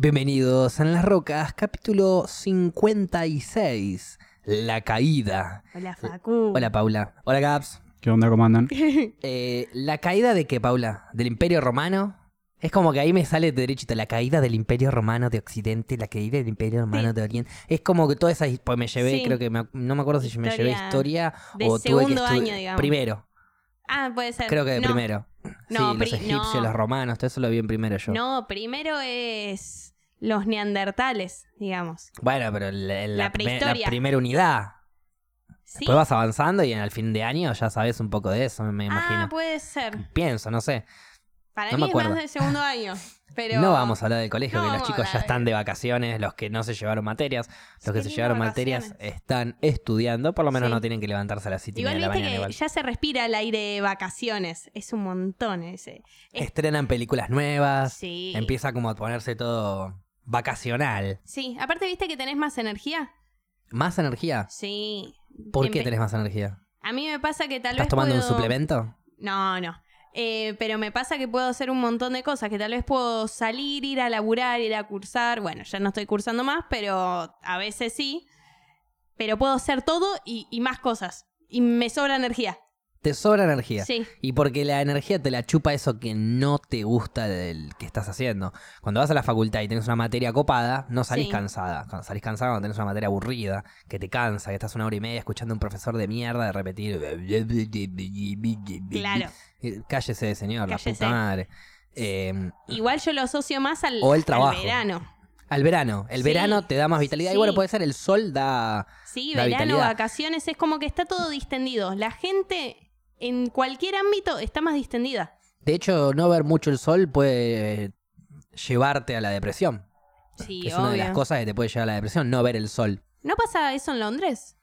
Bienvenidos en las rocas, capítulo 56, La caída. Hola, Facu. Hola Paula. Hola Gaps. ¿Qué onda? ¿Cómo andan? Eh, ¿La caída de qué, Paula? ¿Del Imperio Romano? Es como que ahí me sale de derechito, la caída del Imperio Romano de Occidente, la caída del Imperio Romano Sí. de Oriente. Es como que toda esa... Pues me llevé, Sí. creo que... me- no me acuerdo si me llevé Historia historia de o tuve que año, digamos. Primero, Ah, puede ser. creo que de No, primero. No, sí, los egipcios, no. los romanos, todo eso lo vi en primero yo. No, primero es los neandertales, digamos. Bueno, pero la, la La primer- la prehistoria. primera unidad. ¿Sí? Después vas avanzando y en el fin de año ya sabes un poco de eso, me imagino. Ah, puede ser. Pienso, no sé. Para No mí me es más de segundo año. Pero... No vamos a hablar del colegio, No que los chicos ya están de vacaciones, los que no se llevaron materias, los que se llevaron materias están estudiando, por lo menos Sí. no tienen que levantarse a las 7 y Igual media de la viste mañana. que igual. ya se respira el aire de vacaciones. Es un montón ese. es- Estrenan películas nuevas, Sí. empieza como a ponerse todo vacacional. Sí, aparte viste que tenés más energía. ¿Más energía? Sí. ¿Por qué tenés más energía? A mí me pasa que tal ¿Estás vez tomando un suplemento? No, no. Eh, pero me pasa que puedo hacer un montón de cosas, que tal vez puedo salir, ir a laburar, ir a cursar. Bueno, ya no estoy cursando más, pero a veces sí. Pero puedo hacer todo y, y más cosas. Y me sobra energía. Te sobra energía. Sí. Y porque la energía te la chupa eso que no te gusta del que estás haciendo. Cuando vas a la facultad y tenés una materia copada, no salís Sí. cansada. Cuando salís cansada cuando tenés una materia aburrida, que te cansa, que estás una hora y media escuchando a un profesor de mierda de repetir. Claro. Eh, Cállese, señor, la puta madre. Eh, Igual yo lo asocio más al, O el al trabajo. verano. al verano. El Sí. verano te da más vitalidad. Y Sí. bueno, puede ser el sol da. Sí, verano, vitalidad. vacaciones, es como que está todo distendido. La gente en cualquier ámbito está más distendida. De hecho, no ver mucho el sol puede llevarte a la depresión. Sí, es una de las cosas que te puede llevar a la depresión, no ver el sol. ¿No pasa eso en Londres?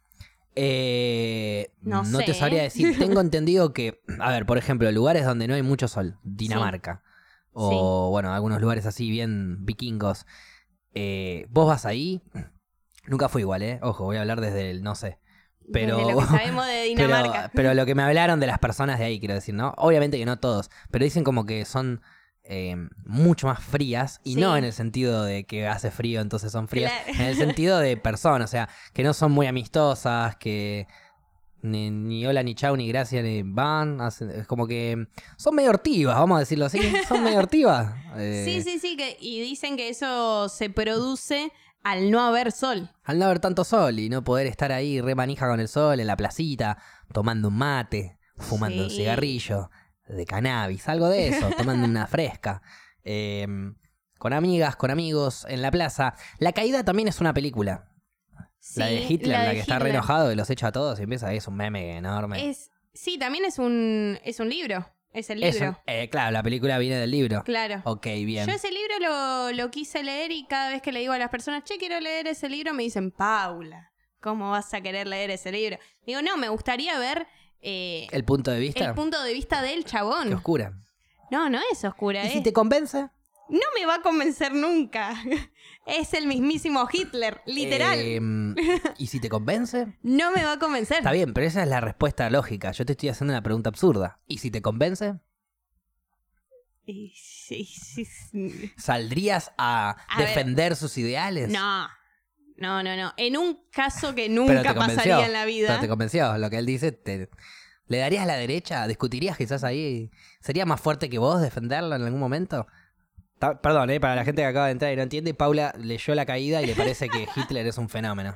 Eh, No no te sé. sabría decir. Tengo entendido que, a ver, por ejemplo, lugares donde no hay mucho sol, Dinamarca, o bueno, algunos lugares así bien vikingos. eh, vos vas ahí, nunca fui igual, ¿eh? Ojo, voy a hablar desde el no sé. Pero, Desde lo que sabemos de pero, Dinamarca. pero lo que me hablaron de las personas de ahí, quiero decir, ¿no? Obviamente que no todos, pero dicen como que son eh, mucho más frías y Sí. no en el sentido de que hace frío entonces son frías, Claro. en el sentido de personas, o sea, que no son muy amistosas, que ni, ni hola, ni chau, ni gracias, ni van, hacen- es como que son medio hortivas, vamos a decirlo así, son medio hortivas. eh, Sí, sí, sí, que, y dicen que eso se produce al no haber sol. Al no haber tanto sol y no poder estar ahí re manija con el sol en la placita, tomando un mate, fumando un cigarrillo de cannabis, algo de eso, tomando una fresca. eh, con amigas, con amigos, en la plaza. La caída también es una película. la de Hitler, la, de que está re enojado y los echa a todos y empieza, es un meme enorme. Es, sí, también es un, es un libro. Es el Es libro. un- eh, claro, la película viene del libro. Claro. Ok, bien. Yo ese libro lo, lo quise leer y cada vez que le digo a las personas, che, quiero leer ese libro, me dicen, Paula, ¿cómo vas a querer leer ese libro? Digo, no, me gustaría ver eh, El punto de vista, el punto de vista del qué chabón. oscura. No, no es oscura, ¿Y es- si te convence? No me va a convencer nunca. Es el mismísimo Hitler, literal. Eh, ¿Y si te convence? No me va a convencer. Está bien, pero esa es la respuesta lógica. Yo te estoy haciendo una pregunta absurda. ¿Y si te convence? ¿Saldrías a, A ver. defender sus ideales? No, no, no, no. En un caso que nunca pasaría en la vida. Pero te convenció. Lo que él dice, te- ¿le darías a la derecha? ¿Discutirías quizás ahí? ¿Sería más fuerte que vos defenderlo en algún momento? Ta- Perdón, eh, para la gente que acaba de entrar y no entiende, Paula leyó la caída y le parece que Hitler es un fenómeno.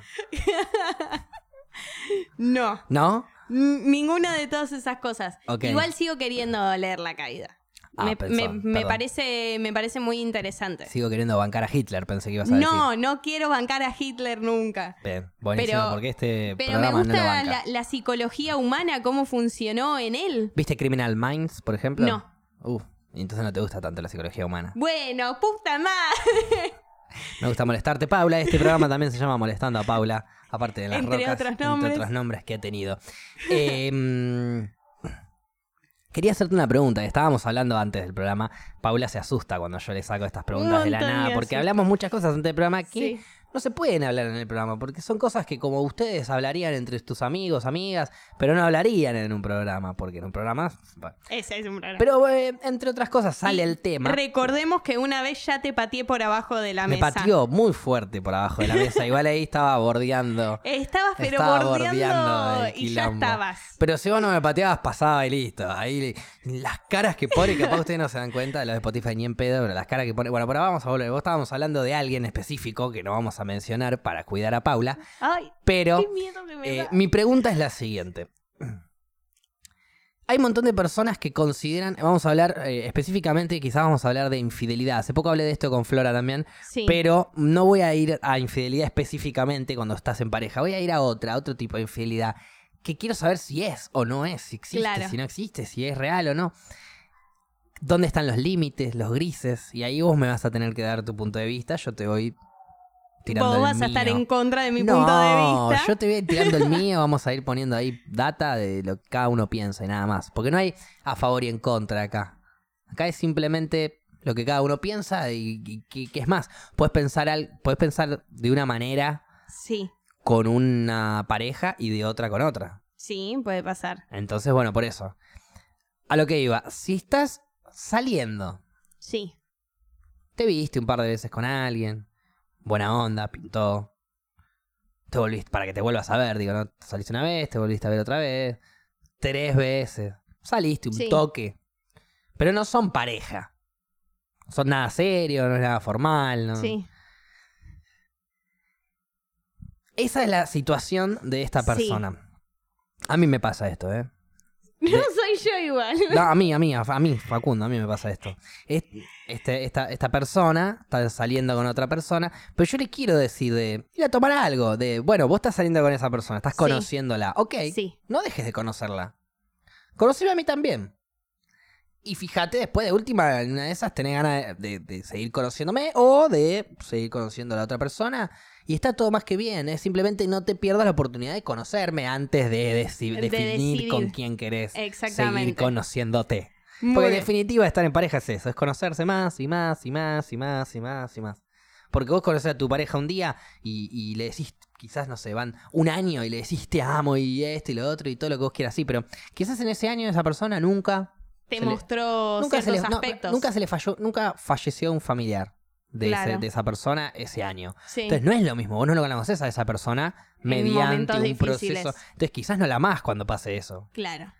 No, ¿No? n- ninguna de todas esas cosas. Ok. Igual sigo queriendo leer la caída. Ah, me, pensó, me- me perdón. parece, me parece muy interesante. Sigo queriendo bancar a Hitler, pensé que ibas a decir. No, no quiero bancar a Hitler nunca. Bien, buenísimo, Pero- porque este Pero me no lo gusta banca. la, la psicología humana, cómo funcionó en él. ¿Viste Criminal Minds, por ejemplo? No. Uf, entonces no te gusta tanto la psicología humana. Bueno, puta madre. Me gusta molestarte, Paula. Este programa también se llama Molestando a Paula, aparte de las Entre rocas, otros entre nombres. otros nombres que ha tenido. Eh, quería hacerte una pregunta. Estábamos hablando antes del programa. Paula se asusta cuando yo le saco estas preguntas de la nada, porque hablamos muchas cosas antes del programa que Sí. No se pueden hablar en el programa, porque son cosas que como ustedes hablarían entre tus amigos, amigas, pero no hablarían en un programa, porque en un programa... bueno. Ese es un programa. Pero eh, entre otras cosas sale el tema. Recordemos que una vez ya te pateé por abajo de la Me mesa. pateó muy fuerte por abajo de la mesa, igual ahí estaba bordeando. Estabas pero Estaba bordeando, y ya estabas. Pero si vos no me pateabas, pasaba y listo. Ahí las caras que pone, que capaz ustedes no se dan cuenta de los de Spotify ni en pedo, pero las caras que pone. Bueno, pero vamos a volver. Vos estábamos hablando de alguien específico que no vamos a mencionar para cuidar a Paula. Ay, Pero qué miedo que me eh, da. mi pregunta es la siguiente. Hay un montón de personas que consideran, vamos a hablar eh, específicamente, quizás vamos a hablar de infidelidad. Hace poco hablé de esto con Flora también, Sí. pero no voy a ir a infidelidad específicamente cuando estás en pareja. Voy a ir a otra, a otro tipo de infidelidad. Que quiero saber si es o no es, si existe, Claro. si no existe, si es real o no. ¿Dónde están los límites, los grises? Y ahí vos me vas a tener que dar tu punto de vista. Yo te voy tirando Vos el vas a estar mío. en contra de mi no, punto de vista. yo te voy a ir tirando el mío. Vamos a ir poniendo ahí data de lo que cada uno piensa y nada más. Porque no hay a favor y en contra acá. Acá es simplemente lo que cada uno piensa y, que es más. Puedes pensar, al, puedes pensar de una manera Sí, con una pareja y de otra con otra. sí, puede pasar. Entonces, bueno, por eso. A lo que iba. Si estás saliendo, Sí, te viste un par de veces con alguien, buena onda, pintó. Te volviste, para que te vuelvas a ver, digo, ¿no? Saliste una vez, te volviste a ver otra vez, tres veces. Saliste un Sí. toque. Pero no son pareja. No son nada serio, no es nada formal. No. sí. Esa es la situación de esta Sí. persona. A mí me pasa esto, ¿eh? No soy yo igual. No, a mí, a mí, a, mí, Facundo, a mí me pasa esto. Es- este, esta, esta persona está saliendo con otra persona, pero yo le quiero decir de ir a tomar algo, de, bueno, vos estás saliendo con esa persona, estás Sí. conociéndola, ok, Sí, no dejes de conocerla. Conoceme a mí también. Y fíjate, después de última, en una de esas tenés ganas de, de seguir conociéndome o de seguir conociendo a la otra persona. Y está todo más que bien, es simplemente no te pierdas la oportunidad de conocerme antes de, deci- De definir con quién querés Exactamente. seguir conociéndote. muy Porque en definitiva estar en pareja es eso, es conocerse más y más y más y más y más y más. Porque vos conoces a tu pareja un día y, y le decís, quizás, no sé, van un año y le decís te amo y esto y lo otro y todo lo que vos quieras, sí, pero quizás en ese año esa persona nunca... Te se le- mostró nunca, se ciertos le, no, aspectos. nunca se le falló, nunca falleció un familiar de, ese- de esa persona ese año. Sí. Entonces no es lo mismo, vos no lo conoces a esa persona mediante un difíciles. proceso. Entonces quizás no la amás cuando pase eso. Claro.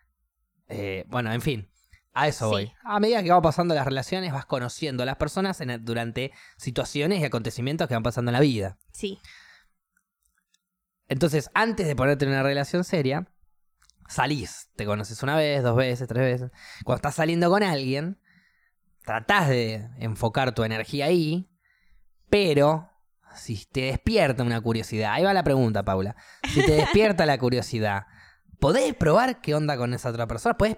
Eh, bueno, en fin, a eso Sí. voy. A medida que van pasando las relaciones, vas conociendo a las personas en- durante situaciones y acontecimientos que van pasando en la vida. Sí. Entonces, antes de ponerte en una relación seria, salís. Te conoces una vez, dos veces, tres veces. Cuando estás saliendo con alguien, tratás de enfocar tu energía ahí, pero si te despierta una curiosidad, ahí va la pregunta, Paula. Si te despierta la curiosidad, ¿podés probar qué onda con esa otra persona? ¿Podés,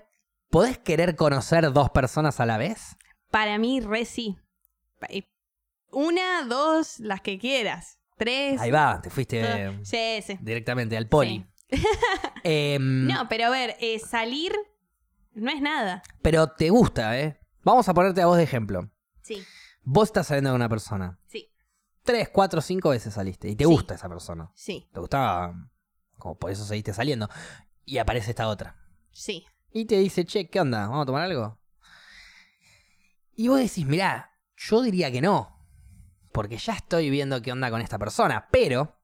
podés querer conocer dos personas a la vez? Para mí, re sí. Eh, Una, dos, las que quieras. Tres. Ahí va, te fuiste todo. Sí, sí. directamente al poli. Em, No, pero a ver, eh, salir no es nada. Pero te gusta, ¿eh? Vamos a ponerte a vos de ejemplo. Sí, Vos estás saliendo con una persona. sí, Tres, cuatro, cinco veces saliste. Y te Sí. gusta esa persona. sí, Te gustaba. Como por eso seguiste saliendo. Y aparece esta otra. sí. Y te dice, che, ¿qué onda? ¿Vamos a tomar algo? Y vos decís, mirá, yo diría que no. Porque ya estoy viendo qué onda con esta persona. Pero.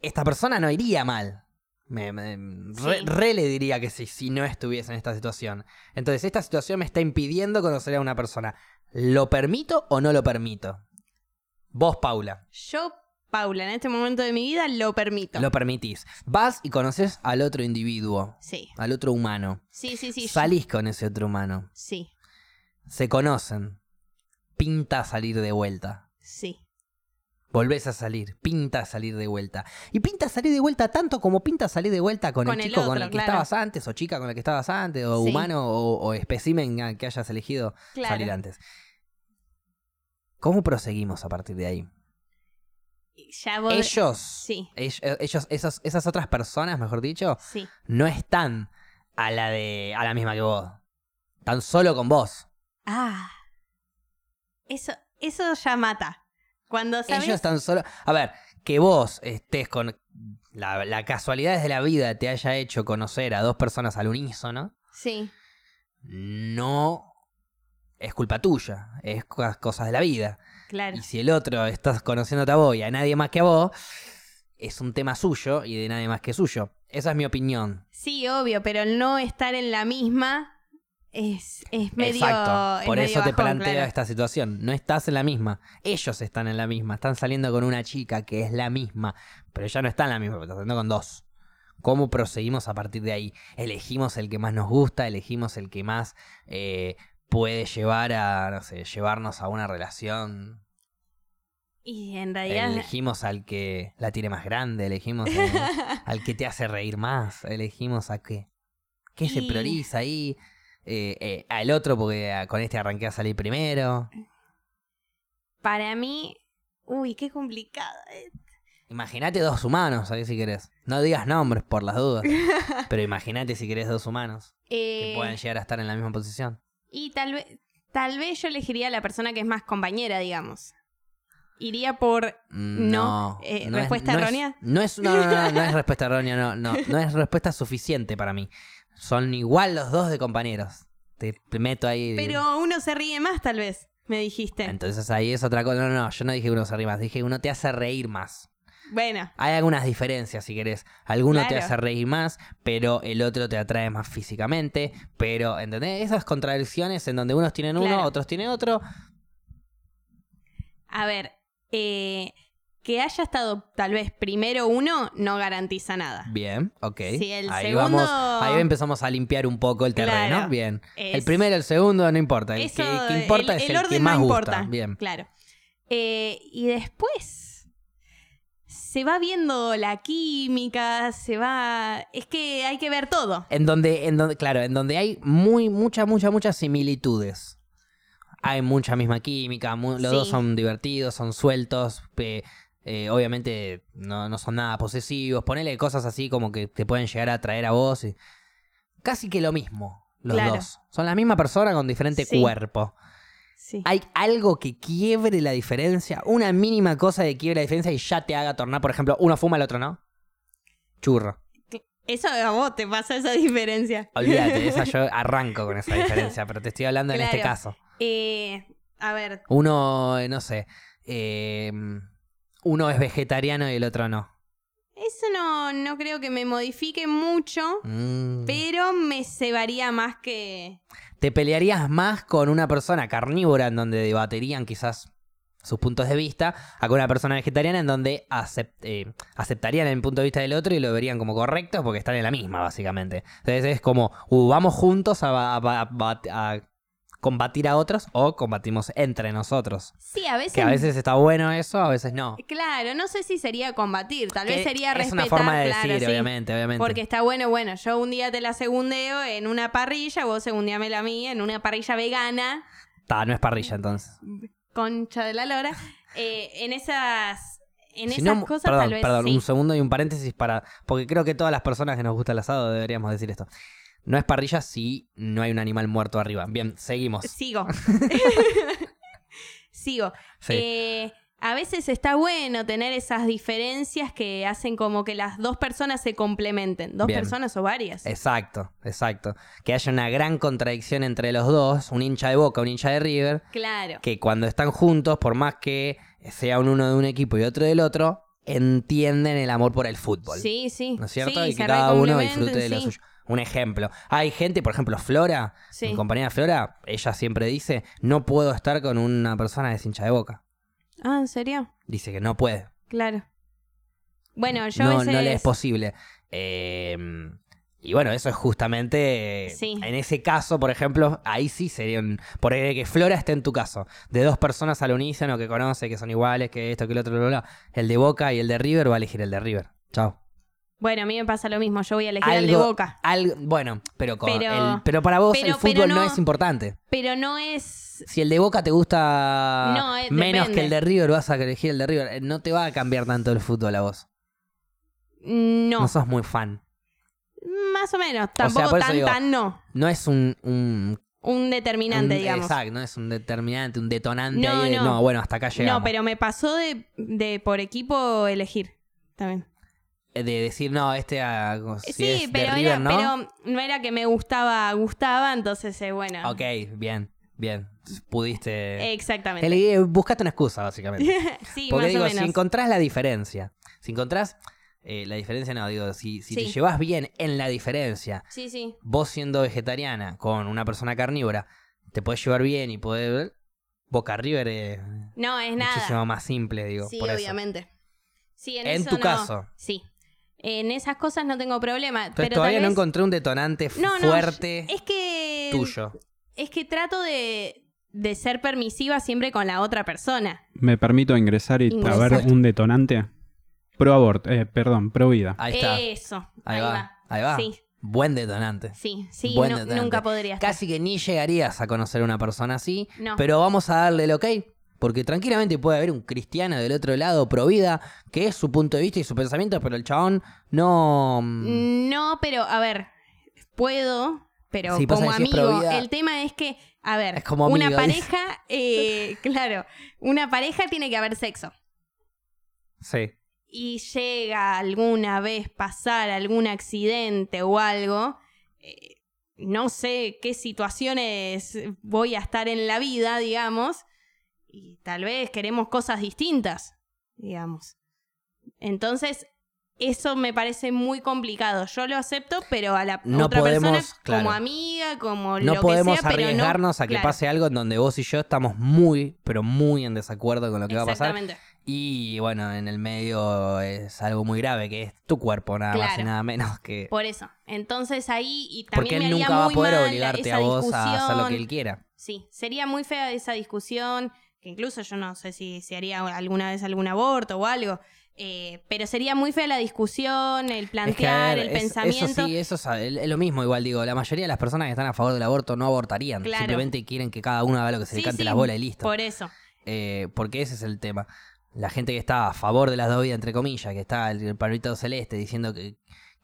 Esta persona no iría mal. Me, me- re, Sí. re le diría que sí, si no estuviese en esta situación. Entonces, esta situación me está impidiendo conocer a una persona. ¿Lo permito o no lo permito? Vos, Paula, Yo, Paula, en este momento de mi vida lo permito. lo permitís. Vas y conoces al otro individuo, Sí, al otro humano. sí, sí, sí. Salís con ese otro humano. Sí, Se conocen. Pinta salir de vuelta. Volvés a salir. Pinta salir de vuelta. Y pinta salir de vuelta tanto como pinta salir de vuelta con, Con el el chico con el que claro. estabas antes, o chica con la que estabas antes, o Sí. humano, o, o espécimen que hayas elegido Claro. salir antes. ¿Cómo proseguimos a partir de ahí? Ya. Ellos, Sí, ellos, ellos esos, esas otras personas, mejor dicho, sí. no están a la de a la misma que vos. Están solo con vos. Ah. Eso, eso ya mata. Cuando sabes. Ellos están solo. A ver, que vos estés con. La, la casualidad de la vida te haya hecho conocer a dos personas al unísono, Sí. no es culpa tuya, es co- cosas de la vida. Claro. Y si el otro estás conociéndote a vos y a nadie más que a vos, es un tema suyo y de nadie más que suyo. Esa es mi opinión. Sí, obvio, pero el no estar en la misma es, es medio. Exacto. es Por medio eso te planteo claro. esta situación. No estás en la misma. Ellos están en la misma. Están saliendo con una chica que es la misma. Pero ella no está en la misma, porque está saliendo con dos. ¿Cómo proseguimos a partir de ahí? Elegimos el que más nos gusta, elegimos el que más eh, puede llevar a, no sé, llevarnos a una relación. Y en realidad. Elegimos al que la tiene más grande, elegimos al que te hace reír más, elegimos a qué. ¿Qué se prioriza ahí? Eh, eh, al otro porque con este arranqué a salir primero. Para mí. Uy, qué complicado. eh. Imagínate dos humanos, ahí si querés. No digas nombres por las dudas. pero imagínate si querés dos humanos que Eh, puedan llegar a estar en la misma posición. Y tal vez. Tal vez yo elegiría a la persona que es más compañera, digamos. Iría por. Mm, No, eh, es- ¿respuesta es- errónea? No es, no, no, no, no es respuesta errónea, no, no, no es respuesta suficiente para mí. Son igual los dos de compañeros. Te, te meto ahí. Pero uno se ríe más, tal vez, me dijiste. Entonces ahí es otra cosa. No, no, yo no dije que uno se ríe más, dije que uno te hace reír más. Bueno, Hay algunas diferencias, si querés. Alguno te hace reír más, pero el otro te atrae más físicamente. Pero, ¿entendés? Esas contradicciones en donde unos tienen uno, Claro. otros tienen otro. a ver. eh, que haya estado tal vez primero uno no garantiza nada. Bien, ok. El ahí segundo- vamos, ahí empezamos a limpiar un poco el terreno. Claro. Bien. El primero, el segundo, no importa. El Eso, que, que importa el, es el el, orden que más no gusta. importa. Bien. Claro. Eh, y después se va viendo la química, se va. Es que hay que ver todo. En donde, en donde, claro, en donde hay muy, muchas, muchas, muchas similitudes. Hay mucha misma química, los Sí. dos son divertidos, son sueltos, eh, obviamente no, no son nada posesivos, ponele cosas así como que te pueden llegar a atraer a vos. y- Casi que lo mismo, los Claro. dos. Son la misma persona con diferente Sí. cuerpo. Sí. Hay algo que quiebre la diferencia, una mínima cosa que quiebre la diferencia y ya te haga tornar, por ejemplo, uno fuma, el otro no. Churro. Eso a vos te pasa esa diferencia. Olvídate, esa yo arranco con esa diferencia, pero te estoy hablando en este caso. Eh, a ver, Uno, eh, no sé, eh, uno es vegetariano y el otro no. eso no, no creo que me modifique mucho, Mm. pero me cebaría más que. Te pelearías más con una persona carnívora en donde debaterían quizás sus puntos de vista, a con una persona vegetariana en donde acep- eh, aceptarían el punto de vista del otro y lo verían como correcto porque están en la misma, básicamente. Entonces es como, uh, vamos juntos a- a- a combatir a otros o combatimos entre nosotros. Sí, a veces. Que a veces está bueno eso, a veces no. Claro, no sé si sería combatir, tal Que vez sería es respetar. una forma de claro, decir, sí. obviamente, obviamente. Porque está bueno, bueno, yo un día te la segundeo en una parrilla, vos segundeamela a mí en una parrilla vegana, Ta, no es parrilla entonces. concha de la lora. Eh, en esas, en Si esas no, cosas perdón, tal vez perdón, sí. un segundo y un paréntesis para. Porque creo que todas las personas que nos gusta el asado deberíamos decir esto. No es parrilla si no hay un animal muerto arriba. Bien, seguimos. Sigo. Sigo. Sí. Eh, a veces está bueno tener esas diferencias que hacen como que las dos personas se complementen. Dos Bien. personas o varias. Exacto, exacto. Que haya una gran contradicción entre los dos, un hincha de Boca, un hincha de River, Claro. que cuando están juntos, por más que sea un uno de un equipo y otro del otro, entienden el amor por el fútbol. Sí, sí. ¿No es cierto? Sí, y que cada uno disfrute de lo suyo. Un ejemplo. Hay gente, por ejemplo, Flora, Sí. mi compañera Flora, ella siempre dice, no puedo estar con una persona que es hincha de boca. Ah, ¿en serio? Dice que no puede. Claro. Bueno, yo no, veces... no le es posible. Eh, y bueno, eso es justamente. Sí. En ese caso, por ejemplo, ahí sí sería un. Por ejemplo, que Flora esté en tu caso. De dos personas al unísono que conoce, que son iguales, que esto, que el otro, bla. El de Boca y el de River va a elegir el de River. Chao. Bueno, a mí me pasa lo mismo. Yo voy a elegir el de Algo- Boca. algo- bueno, pero, con Pero- el- pero para vos pero- el fútbol no... no- es importante. Pero no es... Si el de Boca te gusta No, eh, menos depende. que el de River, vas a elegir el de River. Eh, No te va a cambiar tanto el fútbol a vos. No. No sos muy fan. Más o menos. Tampoco tan, digo- tan no. No es un, un un determinante, Un- digamos. Exacto, no es un determinante, un detonante No, ahí de, no. no, bueno, hasta acá llegamos. No, pero me pasó de, de por equipo elegir también. De decir, no, este ah, si sí, es de pero, River, era, ¿no? pero no era que me gustaba, gustaba, entonces, eh, bueno. Ok, bien, bien. Pudiste... Exactamente. Elegí- buscaste una excusa, básicamente. sí, Porque más digo, o si menos. encontrás la diferencia, si encontrás eh, la diferencia, no, digo, si, si te llevas bien en la diferencia, Sí, sí. vos siendo vegetariana con una persona carnívora, te podés llevar bien y poder... Boca River es No, es nada. muchísimo más simple, digo. Sí, por eso. obviamente. Sí, en, En eso tu no- caso. Sí. En esas cosas no tengo problema. Entonces pero todavía no encontré un detonante no, fuerte Es que. tuyo. Es que trato de, de ser permisiva siempre con la otra persona. ¿Me permito ingresar y a ver un detonante? Pro aborto, eh, perdón, pro vida. Ahí está. Eso. ahí, va. Ahí va. Sí, Buen detonante. sí, sí. Buen no- detonante. nunca podría estar. Casi que ni llegarías a conocer a una persona así, No. pero vamos a darle el ok. Porque tranquilamente puede haber un cristiano del otro lado, pro vida, que es su punto de vista y su pensamiento, pero el chabón no. mm, No, pero a ver, puedo, pero como amigo, el tema es que, a ver, como una amigo, pareja, eh, claro, una pareja tiene que haber sexo. Sí. y llega alguna vez pasar algún accidente o algo, eh, no sé qué situaciones voy a estar en la vida, digamos, y tal vez queremos cosas distintas, digamos. Entonces, eso me parece muy complicado. Yo lo acepto, pero a la No otra persona claro. como amiga, como No lo podemos que sea, pero no- arriesgarnos a que claro, pase algo en donde vos y yo estamos muy, pero muy en desacuerdo con lo que va a pasar. Exactamente. Y bueno, en el medio es algo muy grave, que es tu cuerpo, nada más y nada menos que. Por eso. Entonces ahí y Porque también me él haría nunca va a poder obligarte a vos a hacer lo que él quiera. Sí, sería muy fea esa discusión, que incluso yo no sé si se haría alguna vez algún aborto o algo, eh, pero sería muy fea la discusión, el Es que, a plantear, ver, el es- pensamiento. Eso sí, eso es, es lo mismo, igual digo. La mayoría de las personas que están a favor del aborto no abortarían. Claro. Simplemente quieren que cada uno haga lo que se le Sí, cante sí, la bola y listo. Por eso. Eh, porque ese es el tema. La gente que está a favor de las dos vidas, entre comillas, que está el, el palito celeste diciendo que,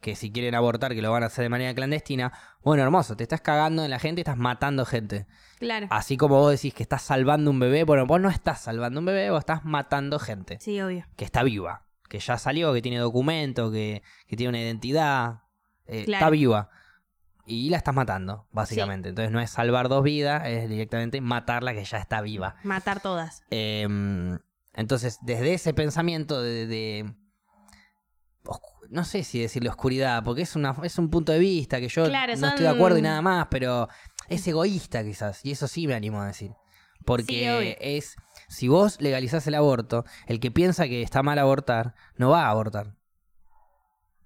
que si quieren abortar, que lo van a hacer de manera clandestina. Bueno, hermoso, te estás cagando en la gente y estás matando gente. Claro. Así como vos decís que estás salvando un bebé, bueno, vos no estás salvando un bebé, vos estás matando gente Sí, obvio. que está viva, que ya salió, que tiene documento, que, que tiene una identidad, eh, Claro. está viva. Y la estás matando, básicamente. Entonces no es salvar dos vidas, es directamente matarla que ya está viva. Matar todas. Em, entonces, desde ese pensamiento de, de- no sé si decirle oscuridad, porque es, una, es un punto de vista que yo Claro, no estoy de acuerdo y nada más, pero es egoísta quizás, y eso sí me animo a decir. Porque es, si vos legalizás el aborto, el que piensa que está mal abortar, no va a abortar.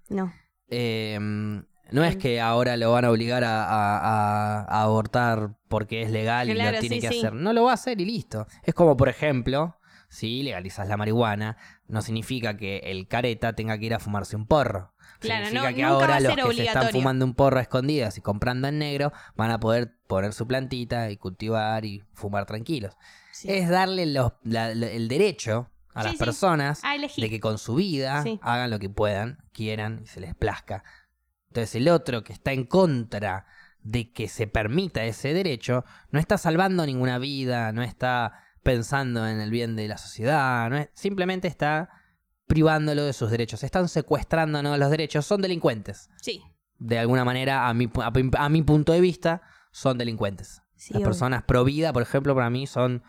No. Em, no es Mm. que ahora lo van a obligar a, a- a- a abortar porque es legal y lo tiene sí, que sí. hacer. No lo va a hacer y listo. Es como, por ejemplo, si legalizas la marihuana, no significa que el careta tenga que ir a fumarse un porro. Claro, significa no- que ahora los que se están fumando un porro a escondidas y comprando en negro van a poder poner su plantita y cultivar y fumar tranquilos. Sí. Es darle los- la- la- el derecho a Sí, las sí. personas A de que con su vida hagan lo que puedan, quieran y se les plazca. Entonces el otro que está en contra de que se permita ese derecho, no está salvando ninguna vida, no está pensando en el bien de la sociedad, no es- simplemente está privándolo de sus derechos. Están secuestrándonos los derechos, son delincuentes. Sí. De alguna manera, a mi, a, a mi punto de vista, son delincuentes. Sí, Las obvio. personas pro vida, por ejemplo, para mí son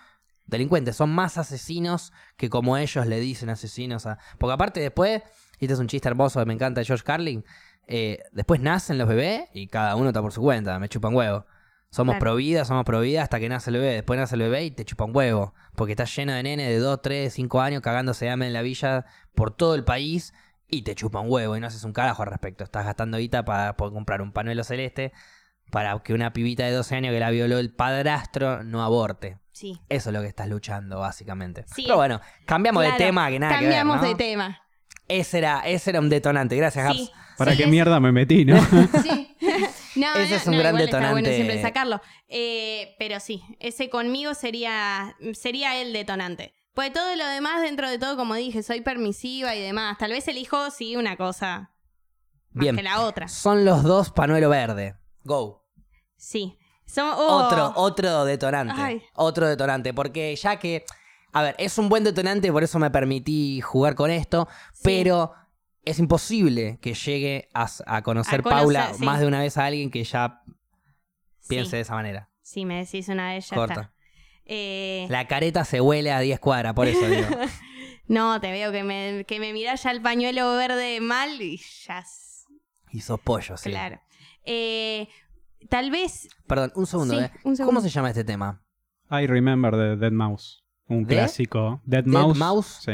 delincuentes, son más asesinos que como ellos le dicen asesinos a... Porque aparte después, y este es un chiste hermoso que me encanta de George Carlin, eh, después nacen los bebés y cada uno está por su cuenta, me chupan huevo. Somos Claro. pro vida, somos pro vida hasta que nace el bebé. Después nace el bebé y te chupan huevo. Porque está lleno de nenes de 2, 3, 5 años cagándose de hambre en la villa por todo el país y te chupan huevo y no haces un carajo al respecto. Estás gastando guita para poder comprar un panuelo celeste para que una pibita de 12 años que la violó el padrastro no aborte. Sí. Eso es lo que estás luchando, básicamente. Sí. Pero bueno, cambiamos de tema que nada Cambiamos que ver, ¿no? de tema. Ese era, ese era un detonante. Gracias, Gaps. Sí. ¿Para Sí, qué es- mierda me metí, no? Sí. No, Ese no, es un no, gran igual está bueno detonante. siempre sacarlo. Eh, pero sí, ese conmigo sería, sería el detonante. Pues todo lo demás, dentro de todo, como dije, soy permisiva y demás. Tal vez elijo, sí, una cosa más Bien. que la otra. Son los dos panuelo verde. Go. Sí. Oh. Otro, otro detonante. Ay. Otro detonante. Porque ya que. A ver, es un buen detonante, por eso me permití jugar con esto. Sí. Pero es imposible que llegue a, conocer A conocer, Paula sí. más de una vez a alguien que ya piense Sí. de esa manera. Si me decís una de ellas, Corta. está. Eh, La careta se huele a 10 cuadras, por eso digo. No, te veo que me, que me mirás ya el pañuelo verde mal y ya. Y sos pollo, sí. Claro. Eh, tal vez. Perdón, un segundo, Sí, ¿eh? un segundo. ¿Cómo se llama este tema? I Remember de Dead Mouse. Un ¿De? clásico. Dead, Dead Mouse. Mouse? Sí,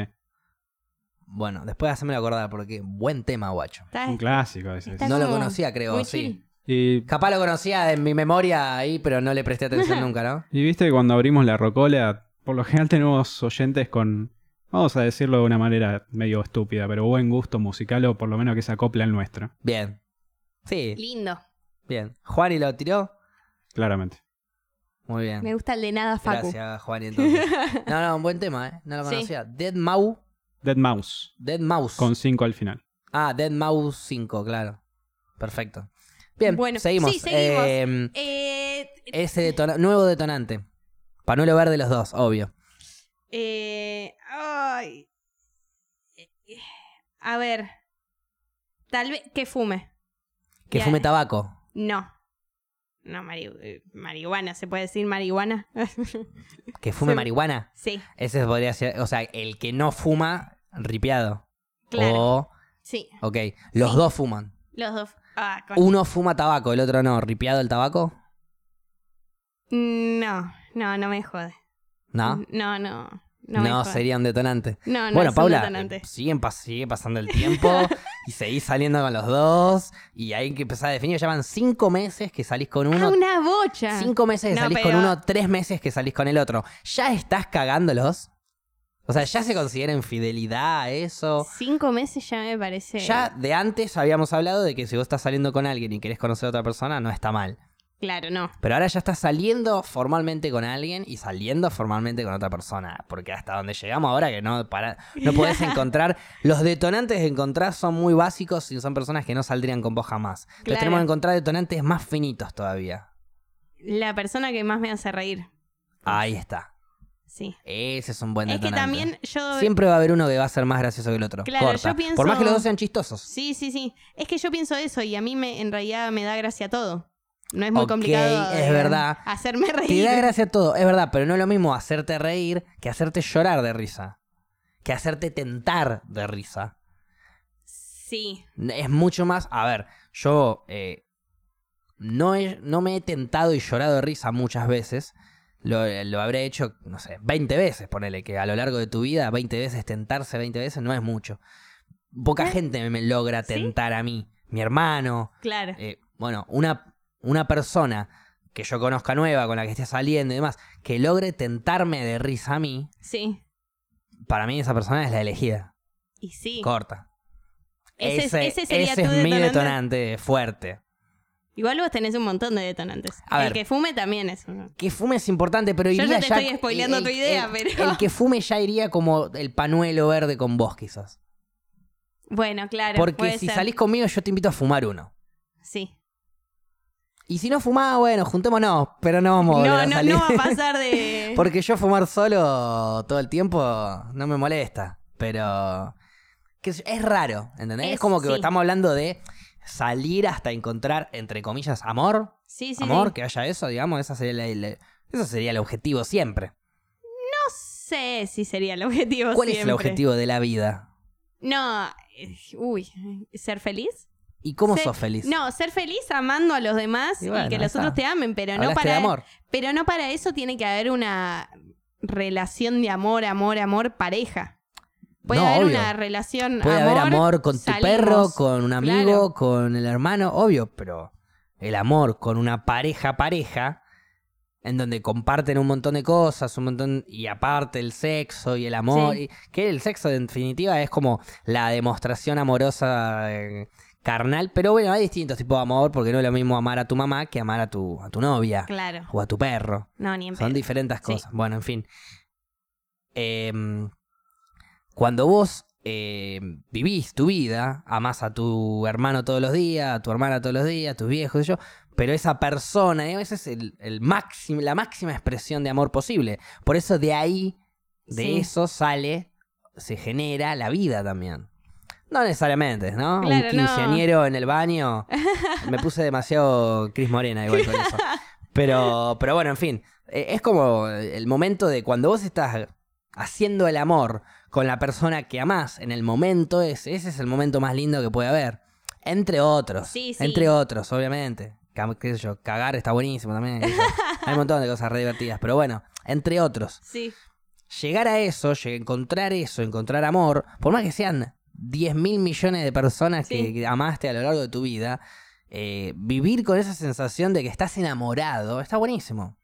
Bueno, después hacérmelo acordar porque buen tema, guacho. Está, un clásico ese. Está No lo como conocía, creo, muy sí. chill. Y, Capaz lo conocía en mi memoria ahí, pero no le presté atención nunca, ¿no? y viste que cuando abrimos la rocola, por lo general tenemos oyentes con, vamos a decirlo de una manera medio estúpida, pero buen gusto musical o por lo menos que se acople al nuestro. Bien. Sí, Lindo. bien. ¿Juani lo tiró? Claramente. Muy bien. Me gusta el de nada, Facu. Gracias, Juani, entonces. No, no, un buen tema, ¿eh? No lo Sí. conocía. Dead Mouse. Dead Mouse. Dead Mouse. Con 5 al final. Ah, Dead Mouse 5, claro. Perfecto. Bien, Bueno, seguimos. sí, seguimos. Eh, Eh, ese detona- nuevo detonante. Panuelo verde los dos, obvio. eh, ay. A ver. Tal vez. Que fume. Que Ya. fume tabaco. No. No, mari- eh, marihuana. ¿Se puede decir marihuana? Que fume Sí. marihuana. sí, Ese podría ser, o sea, el que no fuma, ripiado. claro. O, Sí, ok, los Sí. dos fuman. los dos. Ah, con- Uno fuma tabaco, el otro no. ¿Ripiado el tabaco? No, no, no me jode. No. No, no. No, No, sería un detonante. No, no bueno, es un Paula, detonante. siguen pas- sigue pasando el tiempo y seguís saliendo con los dos. Y hay que empezar a definir. Llevan cinco meses que salís con uno. Ah, una bocha. Cinco meses que No, salís con uno, tres meses que salís con el otro. ¿Ya estás cagándolos? O sea, ¿ya se considera infidelidad eso? Cinco meses ya me parece. Ya de antes habíamos hablado de que si vos estás saliendo con alguien y querés conocer a otra persona, no está mal. Claro, no. Pero ahora ya estás saliendo formalmente con alguien y saliendo formalmente con otra persona. Porque hasta donde llegamos ahora que no para, no podés encontrar. Los detonantes que encontrás son muy básicos y son personas que no saldrían con vos jamás. Entonces Claro. tenemos que encontrar detonantes más finitos todavía. La persona que más me hace reír. Ahí está. Sí. Ese es un buen Es que detonante. también yo. Siempre va a haber uno que va a ser más gracioso que el otro. Claro, Corta. yo pienso- Por más que los dos sean chistosos. Sí, sí, sí. Es que yo pienso eso y a mí me, en realidad me da gracia todo. No es muy Ok, complicado. es verdad. Hacerme reír. Te da gracia todo, es verdad, pero no es lo mismo hacerte reír que hacerte llorar de risa. Que hacerte tentar de risa. Sí. Es mucho más. A ver, yo eh, no, he- no me he tentado y llorado de risa muchas veces. Lo, lo habré hecho, no sé, 20 veces, ponele que a lo largo de tu vida, 20 veces, tentarse 20 veces no es mucho. Poca ¿Eh? gente me logra ¿Sí? tentar a mí. Mi hermano, Claro. eh, bueno, una, una persona que yo conozca nueva, con la que esté saliendo y demás, que logre tentarme de risa a mí, Sí. para mí esa persona es la elegida. Y sí. Corta. Ese, ese ese sería ese tu es mi detonante fuerte. Igual vos tenés un montón de detonantes. A el ver. que fume también es uno. Que fume es importante, pero Yo iría ya te ya... estoy spoileando tu idea, el- pero- El que fume ya iría como el panuelo verde con vos, quizás. Bueno, claro. Porque si ser. salís conmigo, yo te invito a fumar uno. Sí. Y si no fumás, bueno, juntémonos, pero no vamos No, a no, salir. no va a pasar de. Porque yo fumar solo todo el tiempo no me molesta. Pero que es, es raro, ¿entendés? Es, Es- como que sí. estamos hablando de salir hasta encontrar, entre comillas, amor. Sí, sí, amor, sí. que haya eso, digamos, esa sería la- la- eso sería el objetivo siempre. No sé si sería el objetivo ¿Cuál es el objetivo de la vida? No. eh, Uy. ¿Ser feliz? ¿Y cómo Ser- sos feliz? No, ser feliz amando a los demás Y que los está. otros te amen, pero no para de amor. pero no para eso tiene que haber una relación de amor, amor, amor pareja. Puede No, haber obvio. una relación Puede haber amor con tu perro, con un amigo, Claro. con el hermano, obvio, pero el amor con una pareja pareja, en donde comparten un montón de cosas, un montón, y aparte el sexo y el amor, Sí. y- que el sexo en definitiva es como la demostración amorosa eh, carnal, pero bueno, hay distintos tipos de amor, porque no es lo mismo amar a tu mamá que amar a tu, a tu novia Claro. o a tu perro. No, ni en Son pedo. diferentes Sí. cosas. Bueno, en fin. Em, cuando vos em, vivís tu vida, amás a tu hermano todos los días, a tu hermana todos los días, a tus viejos y yo, Pero esa persona, ¿eh? esa es el, el máximo, la máxima expresión de amor posible. Por eso de ahí, de Sí. eso sale, se genera la vida también. No necesariamente, ¿no? Claro, Un no. quinceañero en el baño. Me puse demasiado Cris Morena igual con eso. Pero, pero bueno, en fin. eh, Es como el momento de cuando vos estás haciendo el amor con la persona que amás en el momento ese, ese es el momento más lindo que puede haber. Entre otros. Sí, sí. Entre otros, obviamente. Ca- qué sé yo, cagar está buenísimo también. Hay un montón de cosas re divertidas. Pero bueno, entre otros. Sí. Llegar a eso, encontrar eso, encontrar amor, por más que sean 10 mil millones de personas Sí. que amaste a lo largo de tu vida, eh, vivir con esa sensación de que estás enamorado está buenísimo.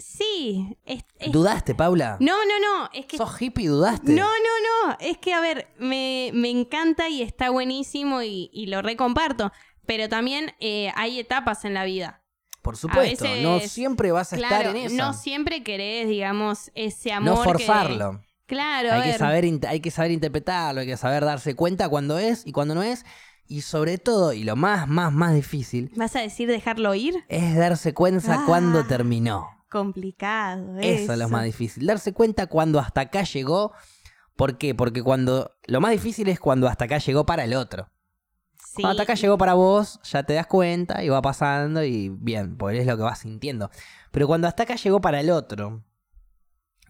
Sí. es- es- ¿Dudaste, Paula? No, no, no. Es que. ¿Sos hippie y dudaste? No, no, no. Es que, a ver, me, me encanta y está buenísimo y, y lo recomparto. Pero también eh, hay etapas en la vida. Por supuesto, veces- no siempre vas a Claro, estar en eso. no siempre querés, digamos, ese amor. No que- forzarlo. Claro, a Hay que, saber, hay que saber interpretarlo, hay que saber darse cuenta cuando es y cuando no es. Y sobre todo, y lo más, más, más difícil, ¿Vas a decir dejarlo ir? es darse cuenta Ah. cuando terminó. Complicado. Eso es lo más difícil. Darse cuenta cuando hasta acá llegó. ¿Por qué? Porque cuando. Lo más difícil es cuando hasta acá llegó para el otro. Sí. Cuando hasta acá llegó para vos, ya te das cuenta y va pasando y bien, pues es lo que vas sintiendo. Pero cuando hasta acá llegó para el otro.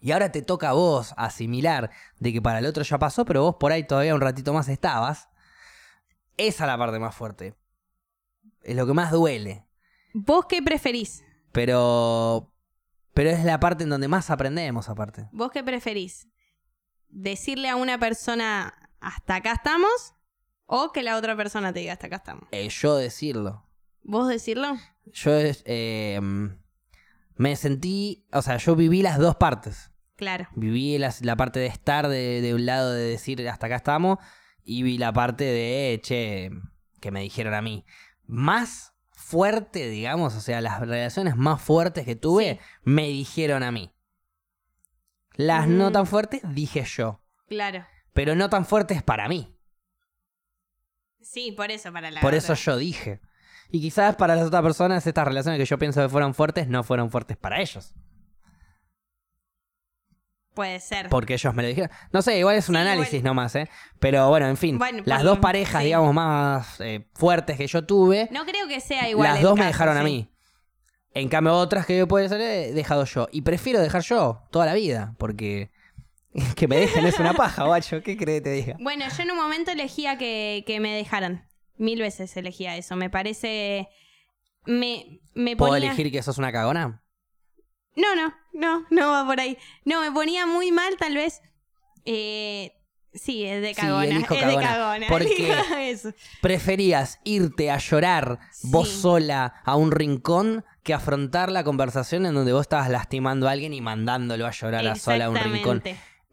Y ahora te toca a vos asimilar de que para el otro ya pasó, pero vos por ahí todavía un ratito más estabas. Esa es la parte más fuerte. Es lo que más duele. ¿Vos qué preferís? Pero. Pero es la parte en donde más aprendemos, aparte. ¿Vos qué preferís? ¿Decirle a una persona hasta acá estamos? ¿O que la otra persona te diga hasta acá estamos? Eh, yo decirlo. ¿Vos decirlo? Yo eh, me sentí. O sea, yo viví las dos partes. Claro. Viví las- la, parte de estar de, de un lado de decir hasta acá estamos. Y vi la parte de, che, que me dijeron a mí. Más fuerte, digamos, o sea, las relaciones más fuertes que tuve, Sí. me dijeron a mí. Las no tan fuertes, dije yo. Claro. Pero no tan fuertes para mí. Sí, por eso, para la Por otra. eso yo dije. Y quizás para las otras personas estas relaciones que yo pienso que fueron fuertes no fueron fuertes para ellos. Puede ser. Porque ellos me lo dijeron. No sé, igual es un Sí, análisis igual. nomás, ¿eh? Pero bueno, en fin. Bueno, las por dos parejas, sí. digamos, más eh, fuertes que yo tuve, No creo que sea igual. las dos me dejaron a mí. En cambio, otras que yo puede ser, he dejado yo. Y prefiero dejar yo toda la vida, porque que me dejen es una paja, guacho. ¿Qué crees que te diga? Bueno, yo en un momento elegía que, que me dejaran. Mil veces elegía eso. Me parece. Me, me ¿Puedo ponía. elegir que sos una cagona? No, no, no, no va por ahí. No, me ponía muy mal, tal vez. Eh, sí, es de Sí, cagona. elijo es cagona. de cagona. ¿Por elijo qué? eso. ¿Preferías irte a llorar vos Sí. sola a un rincón que afrontar la conversación en donde vos estabas lastimando a alguien y mandándolo a llorar a sola a un rincón?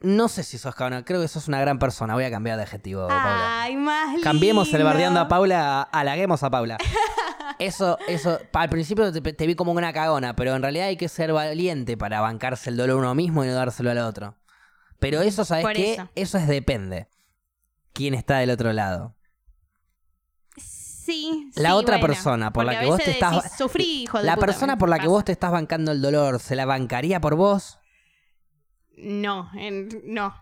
No sé si sos cagona, creo que sos una gran persona. Voy a cambiar de adjetivo, Paula. Ay, más Cambiemos el lindo. bardeando a Paula, halaguemos a Paula. Eso, eso, al principio te, te vi como una cagona, pero en realidad hay que ser valiente para bancarse el dolor uno mismo y no dárselo al otro. Pero eso, ¿sabes Por qué? eso. Eso es depende. ¿Quién está del otro lado? Sí, La sí, otra bueno, persona por la que vos te estás- decís, Sufrí, hijo de La puta", persona por la que vos te estás bancando el dolor, ¿se la bancaría por vos? No, en- no,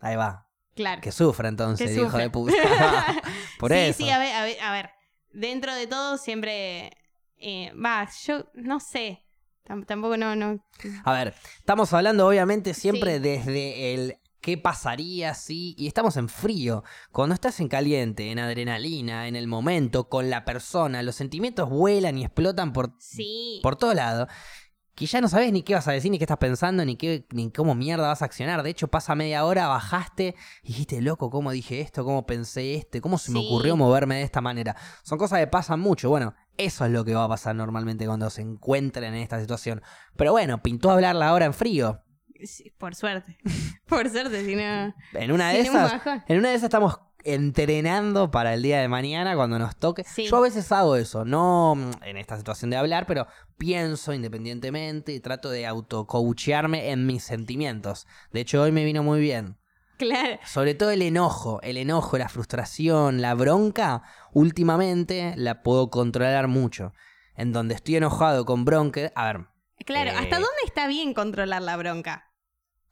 Ahí va. claro. Que sufra entonces, Que hijo de puta. por sí, eso. sí, a ver, a ver, a ver. Dentro de todo siempre... eh, Va, yo no sé. Tam- tampoco no, no... A ver, estamos hablando obviamente siempre Sí. desde el qué pasaría si... Y estamos en frío. Cuando estás en caliente, en adrenalina, en el momento, con la persona, los sentimientos vuelan y explotan por, Sí. por todo lado. Que ya no sabes ni qué vas a decir, ni qué estás pensando, ni, qué, ni cómo mierda vas a accionar. De hecho, pasa media hora, bajaste y dijiste, loco, cómo dije esto, cómo pensé este, cómo se me Sí. ocurrió moverme de esta manera. Son cosas que pasan mucho. Bueno, eso es lo que va a pasar normalmente cuando se encuentren en esta situación. Pero bueno, pintó hablarla ahora en frío. Sí, por suerte. por suerte, si no... En una de esas, en una de esas estamos entrenando para el día de mañana cuando nos toque. Sí. Yo a veces hago eso, no en esta situación de hablar, pero pienso independientemente y trato de autocoachearme en mis sentimientos. De hecho, hoy me vino muy bien. Claro. Sobre todo el enojo, el enojo, la frustración, la bronca, últimamente la puedo controlar mucho. En donde estoy enojado con bronca, a ver, Claro, Eh. ¿hasta dónde está bien controlar la bronca?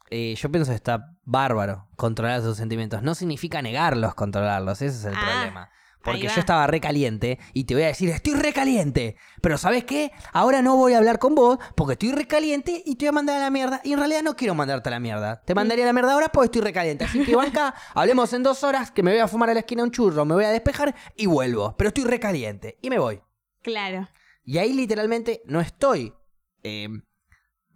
eh, yo pienso que está bárbaro controlar sus sentimientos. No significa negarlos, controlarlos, ese es el Ah, problema. Porque yo estaba recaliente y te voy a decir, estoy recaliente. Pero ¿sabes qué? Ahora no voy a hablar con vos porque estoy recaliente y te voy a mandar a la mierda. Y en realidad no quiero mandarte a la mierda. Te mandaría a la mierda ahora porque estoy recaliente. Así que banca, hablemos en dos horas que me voy a fumar a la esquina un churro, me voy a despejar y vuelvo. Pero estoy recaliente y me voy. Claro. Y ahí literalmente no estoy eh,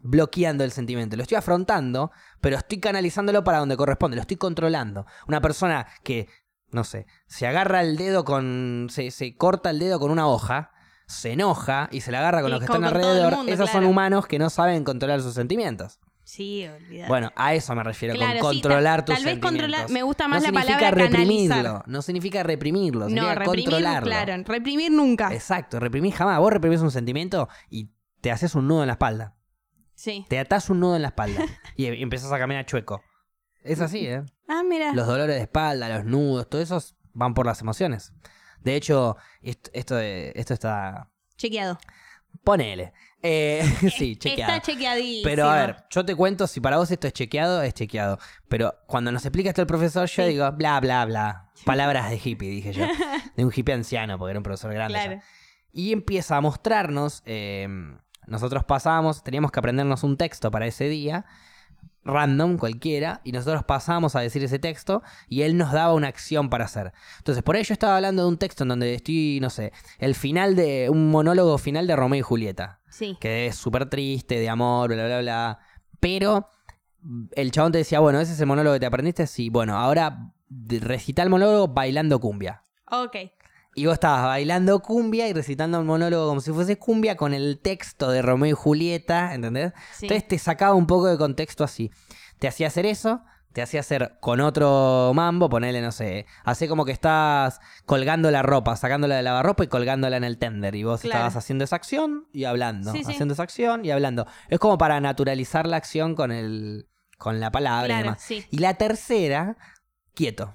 bloqueando el sentimiento, lo estoy afrontando, pero estoy canalizándolo para donde corresponde, lo estoy controlando. Una persona que, no sé, se agarra el dedo con. se, se corta el dedo con una hoja, se enoja y se la agarra con Y los que están alrededor. mundo, Esos son humanos que no saben controlar sus sentimientos. Sí, olvídate. Bueno, a eso me refiero, Claro, con sí, controlar tal- tus tal vez sentimientos. controlar- me gusta más no la palabra reprimirlo, canalizar. no significa reprimirlo, no, significa reprimir, controlarlo. claro, reprimir nunca. Exacto, reprimir jamás. Vos reprimís un sentimiento y te haces un nudo en la espalda. Sí. Te atás un nudo en la espalda y y empezás a caminar chueco. Es así, ¿eh? Ah, mira. Los dolores de espalda, los nudos, todo eso van por las emociones. De hecho, esto, esto, está... Chequeado. Ponele. Eh, sí, chequeado. Está chequeadísimo. Pero a ver, yo te cuento, si para vos esto es chequeado, es chequeado. Pero cuando nos explica esto el profesor, yo Sí. digo, bla, bla, bla. Palabras de hippie, dije yo. De un hippie anciano, porque era un profesor grande. ya. Claro. Y empieza a mostrarnos, eh, nosotros pasábamos, teníamos que aprendernos un texto para ese día, random, cualquiera, y nosotros pasábamos a decir ese texto y él nos daba una acción para hacer. Entonces, por ahí yo estaba hablando de un texto en donde estoy, no sé, el final de, un monólogo final de Romeo y Julieta, Sí. que es súper triste, de amor, bla, bla, bla, pero el chabón te decía, bueno, ese es el monólogo que te aprendiste, sí, bueno, ahora recita el monólogo bailando cumbia. Ok. Y vos estabas bailando cumbia y recitando un monólogo como si fuese cumbia con el texto de Romeo y Julieta, ¿entendés? Sí. Entonces te sacaba un poco de contexto así. Te hacía hacer eso, te hacía hacer con otro mambo, ponele, no sé, hace como que estás colgando la ropa, sacándola de lavarropa y colgándola en el tender. Y vos Claro. estabas haciendo esa acción y hablando, Sí, sí. haciendo esa acción y hablando. Es como para naturalizar la acción con el con la palabra y Claro, demás. sí. Y la tercera, quieto.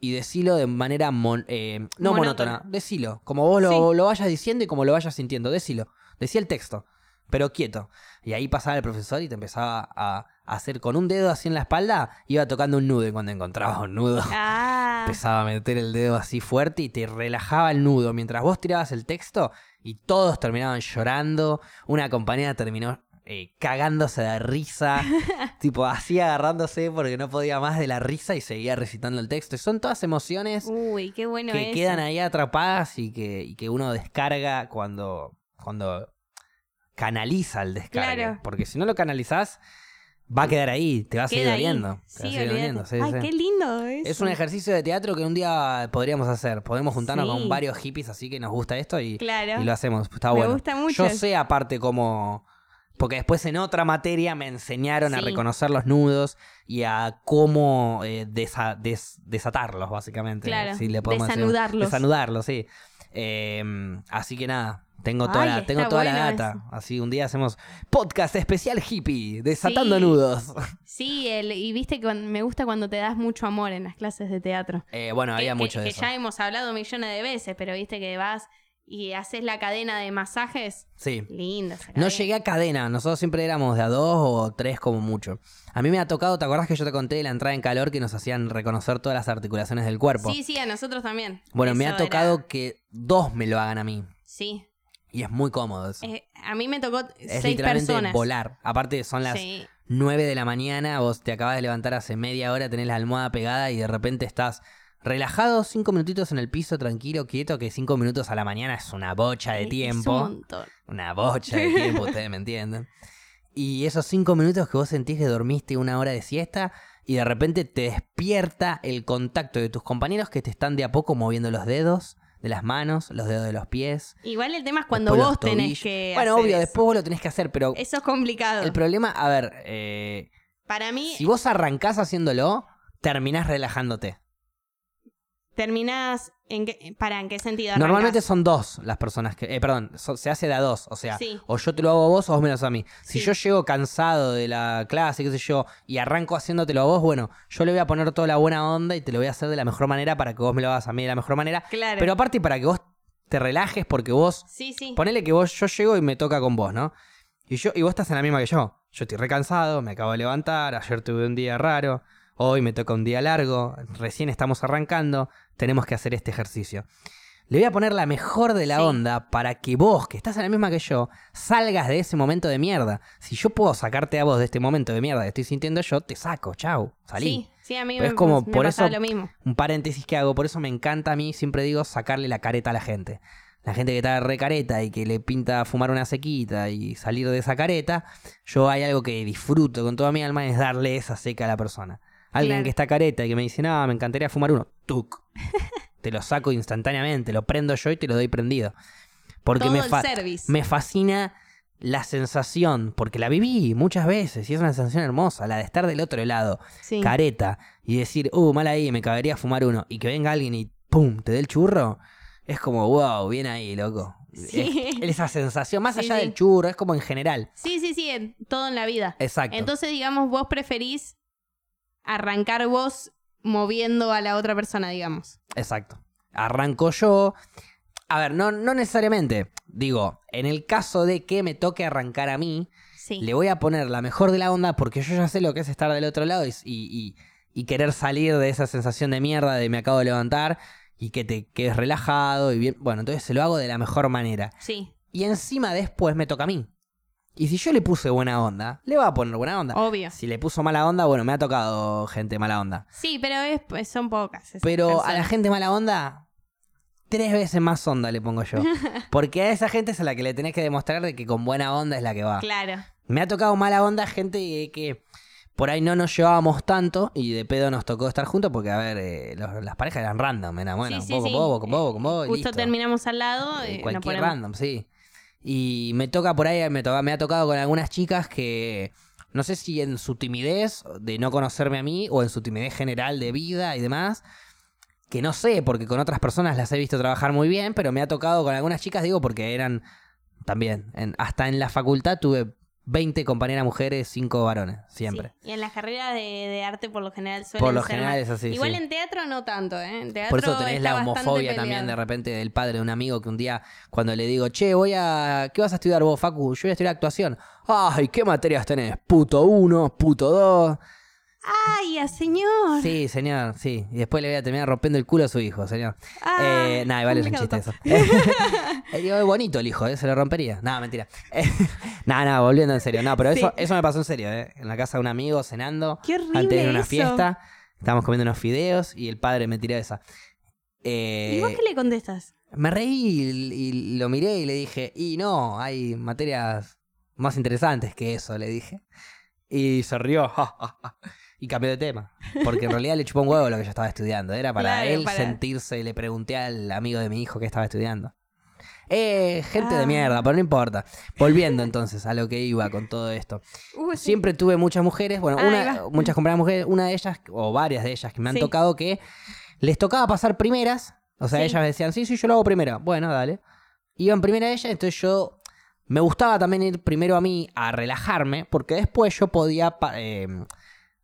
Y decilo de manera mon- eh, no Monótona. monótona. Decilo. Como vos lo, lo vayas diciendo y como lo vayas sintiendo. Decilo. Decía el texto. Pero quieto. Y ahí pasaba el profesor y te empezaba a, a hacer con un dedo así en la espalda. Iba tocando un nudo. Y cuando encontraba un nudo, Ah. empezaba a meter el dedo así fuerte y te relajaba el nudo. Mientras vos tirabas el texto y todos terminaban llorando. Una compañera terminó eh, cagándose de risa. tipo así agarrándose porque no podía más de la risa y seguía recitando el texto. Y son todas emociones Uy, qué bueno que eso. quedan ahí atrapadas y que, y que uno descarga cuando, cuando canaliza el descargue. Claro. Porque si no lo canalizás, va a quedar ahí, te va a seguir doliendo. Sí, sí, Ay, sí. qué lindo eso. Es un ejercicio de teatro que un día podríamos hacer. Podemos juntarnos con varios hippies así que nos gusta esto y, Claro. y lo hacemos. Está Me bueno. gusta mucho. Yo sé aparte cómo... Porque después en otra materia me enseñaron a reconocer los nudos y a cómo eh, desa- des- desatarlos, básicamente. Claro, Si le podemos decir. desanudarlos. Desanudarlos, sí. Eh, así que nada, tengo toda, Ay, la, tengo toda la data. eso. Así un día hacemos podcast especial hippie, desatando Sí. nudos. Sí, el- y viste que me gusta cuando te das mucho amor en las clases de teatro. Eh, bueno, había que, mucho que- de que eso. ya hemos hablado millones de veces, pero viste que vas y haces la cadena de masajes. Sí. Linda esa No llegué a cadena, nosotros siempre éramos de a dos o tres como mucho. A mí me ha tocado, ¿te acordás que yo te conté de la entrada en calor que nos hacían reconocer todas las articulaciones del cuerpo? Sí, sí, a nosotros también. bueno, me ha tocado era- que dos me lo hagan a mí. Sí. Y es muy cómodo eso. Eh, a mí me tocó es seis literalmente personas. volar. Aparte son las Sí. 9 de la mañana, vos te acabas de levantar hace media hora, tenés la almohada pegada y de repente estás relajado, cinco minutitos en el piso, tranquilo, quieto, que cinco minutos a la mañana es una bocha de Es un tiempo. montón. Una bocha de tiempo, ustedes me entienden. Y esos cinco minutos que vos sentís que dormiste una hora de siesta y de repente te despierta el contacto de tus compañeros que te están de a poco moviendo los dedos de las manos, los dedos de los pies. Igual el tema es cuando vos tenés que. Bueno, hacer obvio, eso. después vos lo tenés que hacer, pero Eso es complicado. el problema, a ver, eh, Para mí, si vos arrancás haciéndolo, terminás relajándote. Terminás en qué, para en qué sentido Normalmente son dos las personas que. Eh, perdón, so- se hace de a dos. O sea, Sí. o yo te lo hago a vos o vos me lo haces a mí. Si Sí. yo llego cansado de la clase, qué sé yo, y arranco haciéndotelo a vos, bueno, yo le voy a poner toda la buena onda y te lo voy a hacer de la mejor manera para que vos me lo hagas a mí de la mejor manera. Claro. Pero aparte para que vos te relajes porque vos. sí, sí. Ponele que vos, yo llego y me toca con vos, ¿no? Y yo, y vos estás en la misma que yo. Yo estoy recansado, me acabo de levantar, ayer tuve un día raro, hoy me toca un día largo, recién estamos arrancando, tenemos que hacer este ejercicio. Le voy a poner la mejor de la Sí. onda para que vos, que estás en la misma que yo, salgas de ese momento de mierda. Si yo puedo sacarte a vos de este momento de mierda que estoy sintiendo yo, te saco, chau, salí. Sí, sí, a mí Pero me, es como, me por eso- lo mismo. Un paréntesis que hago, por eso me encanta a mí, siempre digo, sacarle la careta a la gente. La gente que está re careta y que le pinta fumar una sequita y salir de esa careta, yo hay algo que disfruto con toda mi alma, es darle esa seca a la persona. Alguien Claro. que está careta y que me dice, no, me encantaría fumar uno, tuk. te lo saco instantáneamente, lo prendo yo y te lo doy prendido. Porque Todo me, fa- me fascina la sensación, porque la viví muchas veces y es una sensación hermosa, la de estar del otro lado Sí. careta y decir, uh, mal ahí, me cabería fumar uno, y que venga alguien y pum, te dé el churro, es como, wow, bien ahí, loco. Sí. Es- esa sensación, más Sí, allá del churro, es como en general. Sí, sí, sí, en- todo en la vida. Exacto. Entonces, digamos, vos preferís arrancar vos moviendo a la otra persona, digamos. Exacto. Arranco yo. A ver, no, no necesariamente. Digo, en el caso de que me toque arrancar a mí, Sí. le voy a poner la mejor de la onda porque yo ya sé lo que es estar del otro lado y, y- y querer salir de esa sensación de mierda de me acabo de levantar y que te quedes relajado y bien. Bueno, entonces se lo hago de la mejor manera. Sí, Y encima después me toca a mí. Y si yo le puse buena onda, le va a poner buena onda. obvio. Si le puso mala onda, bueno, me ha tocado gente mala onda. Sí, pero es, pues, son pocas. Pero a la gente mala onda, tres veces más onda le pongo yo. Porque a esa gente es a la que le tenés que demostrar de que con buena onda es la que va. Claro. Me ha tocado mala onda gente que, por ahí no nos llevábamos tanto y de pedo nos tocó estar juntos porque, a ver, eh, los- las parejas eran random, era bueno, sí, sí, vos sí. vos, vos con vos, vos con vos, y Justo listo. terminamos al lado. Eh, eh, cualquier random, sí. Y me toca por ahí, me, ha tocado con algunas chicas que no sé si en su timidez de no conocerme a mí o en su timidez general de vida y demás, que no sé, porque con otras personas las he visto trabajar muy bien, pero me ha tocado con algunas chicas, digo, porque eran también, hasta en la facultad tuve 20 compañeras mujeres, 5 varones, siempre. Sí, Y en las carreras de, de arte por lo general suelen Por lo ser general es así, Igual sí. en teatro no tanto, ¿eh? En teatro Por eso tenés la homofobia también de repente del padre de un amigo que un día cuando le digo, che, voy a... ¿Qué vas a estudiar vos, Facu? Yo voy a estudiar actuación. Ay, ¿qué materias tenés? Puto uno, puto dos. ¡Ay, a señor! Sí, señor, sí. Y después le voy a terminar rompiendo el culo a su hijo, señor. Ah, eh, nada, igual es un chiste eso. Eh, digo, es bonito el hijo, ¿eh? Se lo rompería. Nada, mentira. Eh, nada, nada, volviendo en serio. No, pero eso, eso me pasó en serio, ¿eh? En la casa de un amigo, cenando. ¡Qué horrible Antes de una eso! fiesta. Estábamos comiendo unos fideos y el padre me tiró esa. Eh, ¿Y vos qué le contestas? me reí y, y lo miré y le dije, y no, hay materias más interesantes que eso, le dije. Y se rió, ja, ja, ja, y cambió de tema. Porque en realidad le chupó un huevo lo que yo estaba estudiando. Era para Claro, él para- sentirse, le pregunté al amigo de mi hijo que estaba estudiando. Eh, gente Ah. de mierda, pero no importa. Volviendo entonces a lo que iba con todo esto. Uh, sí. Siempre tuve muchas mujeres, bueno, una, muchas compañeras mujeres, una de ellas, o varias de ellas que me han Sí. tocado que les tocaba pasar primeras. O sea, Sí. ellas me decían, sí, sí, yo lo hago primero. Bueno, dale. Iban primera ella, entonces yo me gustaba también ir primero a mí a relajarme, porque después yo podía eh,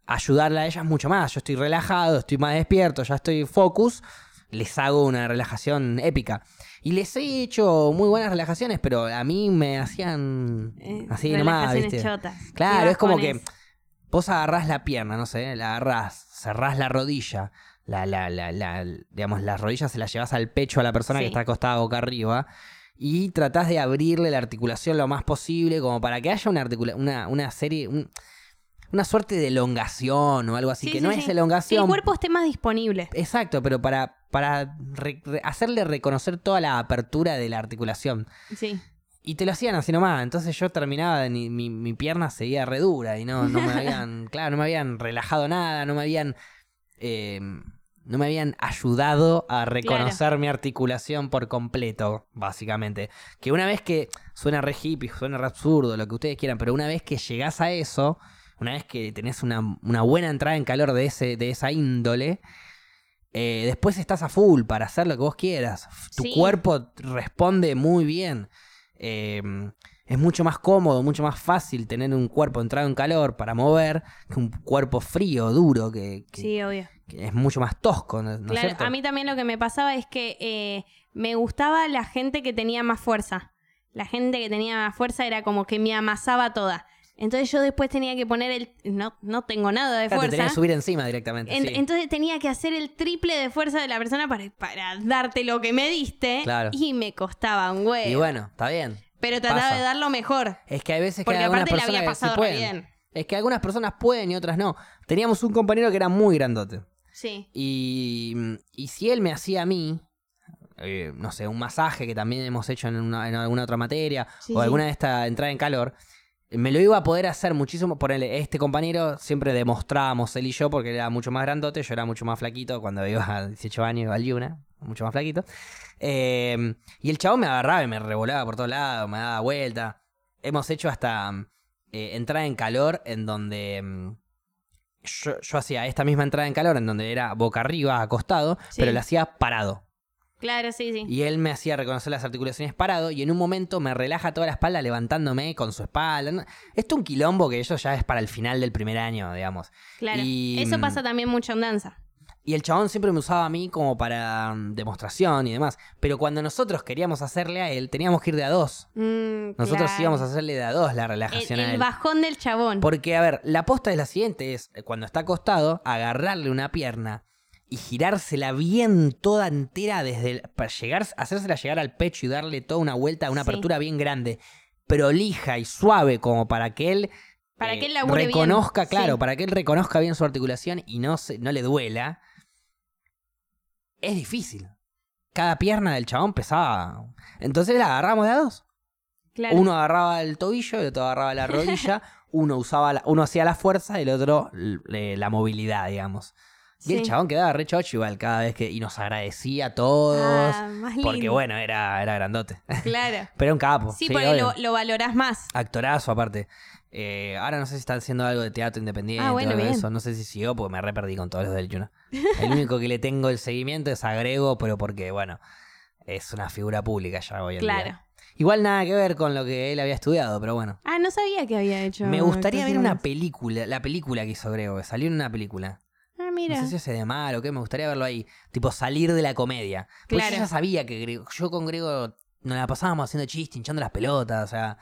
ayudarle a ellas mucho más. Yo estoy relajado, estoy más despierto, ya estoy focus, les hago una relajación épica. Y les he hecho muy buenas relajaciones, pero a mí me hacían Eh, así nomás, ¿viste? chotas. Claro, es como que vos agarrás la pierna, no sé, la agarrás, cerrás la rodilla, la, la, la, la- digamos, las rodillas se las llevas al pecho a la persona que está acostada boca arriba y tratás de abrirle la articulación lo más posible como para que haya una, articula una, una serie, un- una suerte de elongación o algo así, Sí, que sí, no sí. es Que elongación. el cuerpo esté más disponible. Exacto, pero para, para re- re- hacerle reconocer toda la apertura de la articulación. Sí. Y te lo hacían así nomás. Entonces yo terminaba, mi, mi, mi pierna seguía re dura y no, no me habían, claro, no me habían relajado nada, no me habían, eh, no me habían ayudado a reconocer mi articulación por completo, básicamente. Que una vez que suena re hippie, suena re absurdo, lo que ustedes quieran, pero una vez que llegás a eso, una vez que tenés una, una buena entrada en calor de, ese, de esa índole, Eh, después estás a full para hacer lo que vos quieras. Tu Sí. cuerpo responde muy bien. Eh, es mucho más cómodo, mucho más fácil tener un cuerpo entrado en calor para mover que un cuerpo frío, duro, que, que- Sí, obvio. que es mucho más tosco, ¿no, ¿no es Claro, cierto? a mí también lo que me pasaba es que eh, me gustaba la gente que tenía más fuerza. La gente que tenía más fuerza era como que me amasaba toda. Entonces yo después tenía que poner el... No, no tengo nada de Claro, te tenías fuerza. que subir encima directamente. En- sí. Entonces tenía que hacer el triple de fuerza de la persona para, para darte lo que me diste. Claro. Y me costaba un huevo. y bueno, está bien. pero trataba pasa. de dar lo mejor. Es que hay veces Porque que algunas aparte personas había que sí pasado pueden. bien. Es que algunas personas pueden y otras no. Teníamos un compañero que era muy grandote. Sí. Y, y si él me hacía a mí, eh, no sé, un masaje que también hemos hecho en, una- en alguna otra materia, Sí, o sí. alguna de esta entrada en calor, me lo iba a poder hacer muchísimo. Por este compañero siempre demostrábamos él y yo, porque él era mucho más grandote, yo era mucho más flaquito cuando iba a 18 años, iba al Yuna, mucho más flaquito. Eh, y el chabón me agarraba y me revolaba por todos lados, me daba vuelta. Hemos hecho hasta eh, entrada en calor en donde mm, yo, yo hacía esta misma entrada en calor en donde era boca arriba, acostado, Sí. pero la hacía parado. Claro, sí, sí. Y él me hacía reconocer las articulaciones parado y en un momento me relaja toda la espalda levantándome con su espalda. Esto es un quilombo que eso ya es para el final del primer año, digamos. Claro. Y, Eso mm, pasa también mucho en danza. Y el chabón siempre me usaba a mí como para mm, demostración y demás. Pero cuando nosotros queríamos hacerle a él, teníamos que ir de a dos. Mm, Nosotros claro. íbamos a hacerle de a dos la El, relajación a el él. bajón del chabón. Porque, a ver, la posta es la siguiente: es eh, cuando está acostado, agarrarle una pierna y girársela bien toda entera desde el- para llegar, hacérsela llegar al pecho y darle toda una vuelta, una Sí. apertura bien grande, prolija y suave, como para que él Para eh, que él labure bien. reconozca, claro, Sí. para que él reconozca bien su articulación y no se, no le duela. Es difícil. Cada pierna del chabón pesaba. Entonces la agarramos de a dos. Claro. Uno agarraba el tobillo, el otro agarraba la rodilla, uno usaba la- uno hacía la fuerza y el otro l- la movilidad, digamos. Y el chabón quedaba re chocho igual cada vez que. Y nos agradecía a todos. Ah, más porque lindo. bueno, era, era grandote. Claro. Pero era un capo. Sí, sí, porque lo, lo valorás más. Actorazo aparte. Eh, ahora no sé si está haciendo algo de teatro independiente Ah, o algo de eso. No sé si siguió porque me re perdí con todos los del Juno. El único que le tengo el seguimiento es agrego, pero porque, bueno, es una figura pública ya hoy en día. Claro. Igual nada que ver con lo que él había estudiado, pero bueno. Ah, no sabía que había hecho. Me gustaría ver una película, la película que hizo Grego, salió en una película. Mira. No sé si hace de mal o qué, me gustaría verlo ahí. Tipo, salir de la comedia. Porque Claro. yo ya sabía que Grego, yo con Grego nos la pasábamos haciendo chistes, hinchando las pelotas, o sea.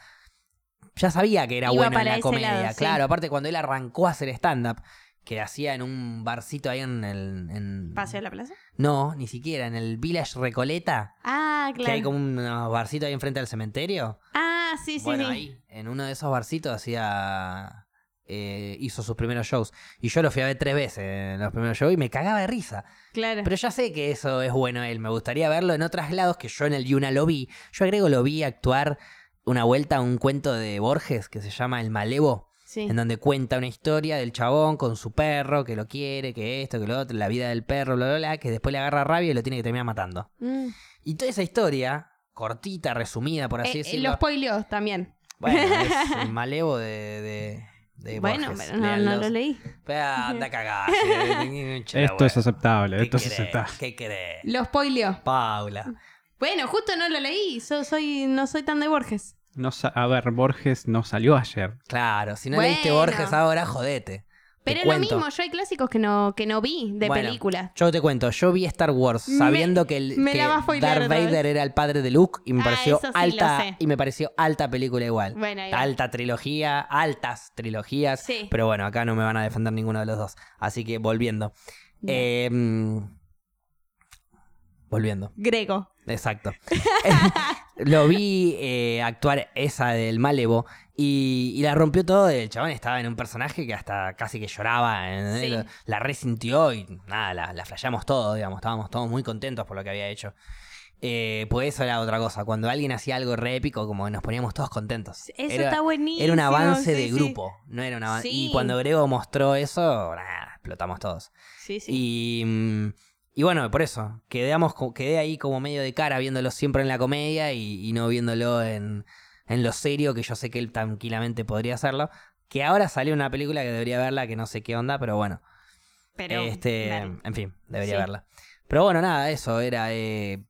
Ya sabía que era Iba bueno en la comedia. lado, sí. Claro, aparte cuando él arrancó a hacer stand-up, que hacía en un barcito ahí en el. en- ¿Paseo a la plaza? No, ni siquiera, en el Village Recoleta, Ah, que hay claro. como unos barcitos ahí enfrente del cementerio. Ah, sí, sí, bueno, sí. ahí, en uno de esos barcitos hacía. Eh, hizo sus primeros shows. Y yo lo fui a ver tres veces en los primeros shows y me cagaba de risa. Claro. Pero ya sé que eso es bueno él. Me gustaría verlo en otros lados que yo en el Yuna lo vi. Yo agrego lo vi actuar una vuelta a un cuento de Borges que se llama El Malevo. sí. En donde cuenta una historia del chabón con su perro, que lo quiere, que esto, que lo otro, la vida del perro, bla, bla, bla, que después le agarra rabia y lo tiene que terminar matando. Mm. Y toda esa historia, cortita, resumida, por así Eh, eh, decirlo. lo spoileó también. Bueno, es el malevo de, de, de bueno, Borges. pero no, lo leí. Pero anda a cagar. Esto es aceptable, esto es aceptable. ¿Qué querés? Lo spoileó. Paula. Bueno, justo no lo leí. So- soy, no soy tan de Borges. No a ver, Borges no salió ayer. Claro, si no Bueno. leíste Borges ahora, jodete. Pero es lo cuento. mismo, yo hay clásicos que no, que no vi de Bueno, película. Yo te cuento, yo vi Star Wars Me- sabiendo que, el, me que la va a spoilear Darth otra vez. Vader era el padre de Luke y me Ah, pareció eso sí lo alta sé. y me pareció alta película igual. Bueno, ahí va. alta trilogía, altas trilogías, Sí. pero bueno, acá no me van a defender ninguno de los dos. Así que volviendo. Bien. Eh, mm, volviendo. Grego. Exacto. Lo vi eh, actuar esa del Malevo y, y la rompió todo. El chabón estaba en un personaje que hasta casi que lloraba. ¿entendés? Sí. Lo- La resintió y nada, la, la flasheamos todos, digamos. Estábamos todos muy contentos por lo que había hecho. Eh, pues eso era otra cosa. Cuando alguien hacía algo re épico, como nos poníamos todos contentos. Eso era, está buenísimo. era un avance sí, de sí. grupo, no era un avance. Sí. Y cuando Grego mostró eso, explotamos todos. Sí, sí. Y, mm, y bueno, por eso, quedamos, quedé ahí como medio de cara viéndolo siempre en la comedia y, y no viéndolo en, en lo serio, que yo sé que él tranquilamente podría hacerlo. Que ahora salió una película que debería verla, que no sé qué onda, pero bueno. Pero. este, en fin, debería Sí. verla. Pero bueno, nada, eso era. eh,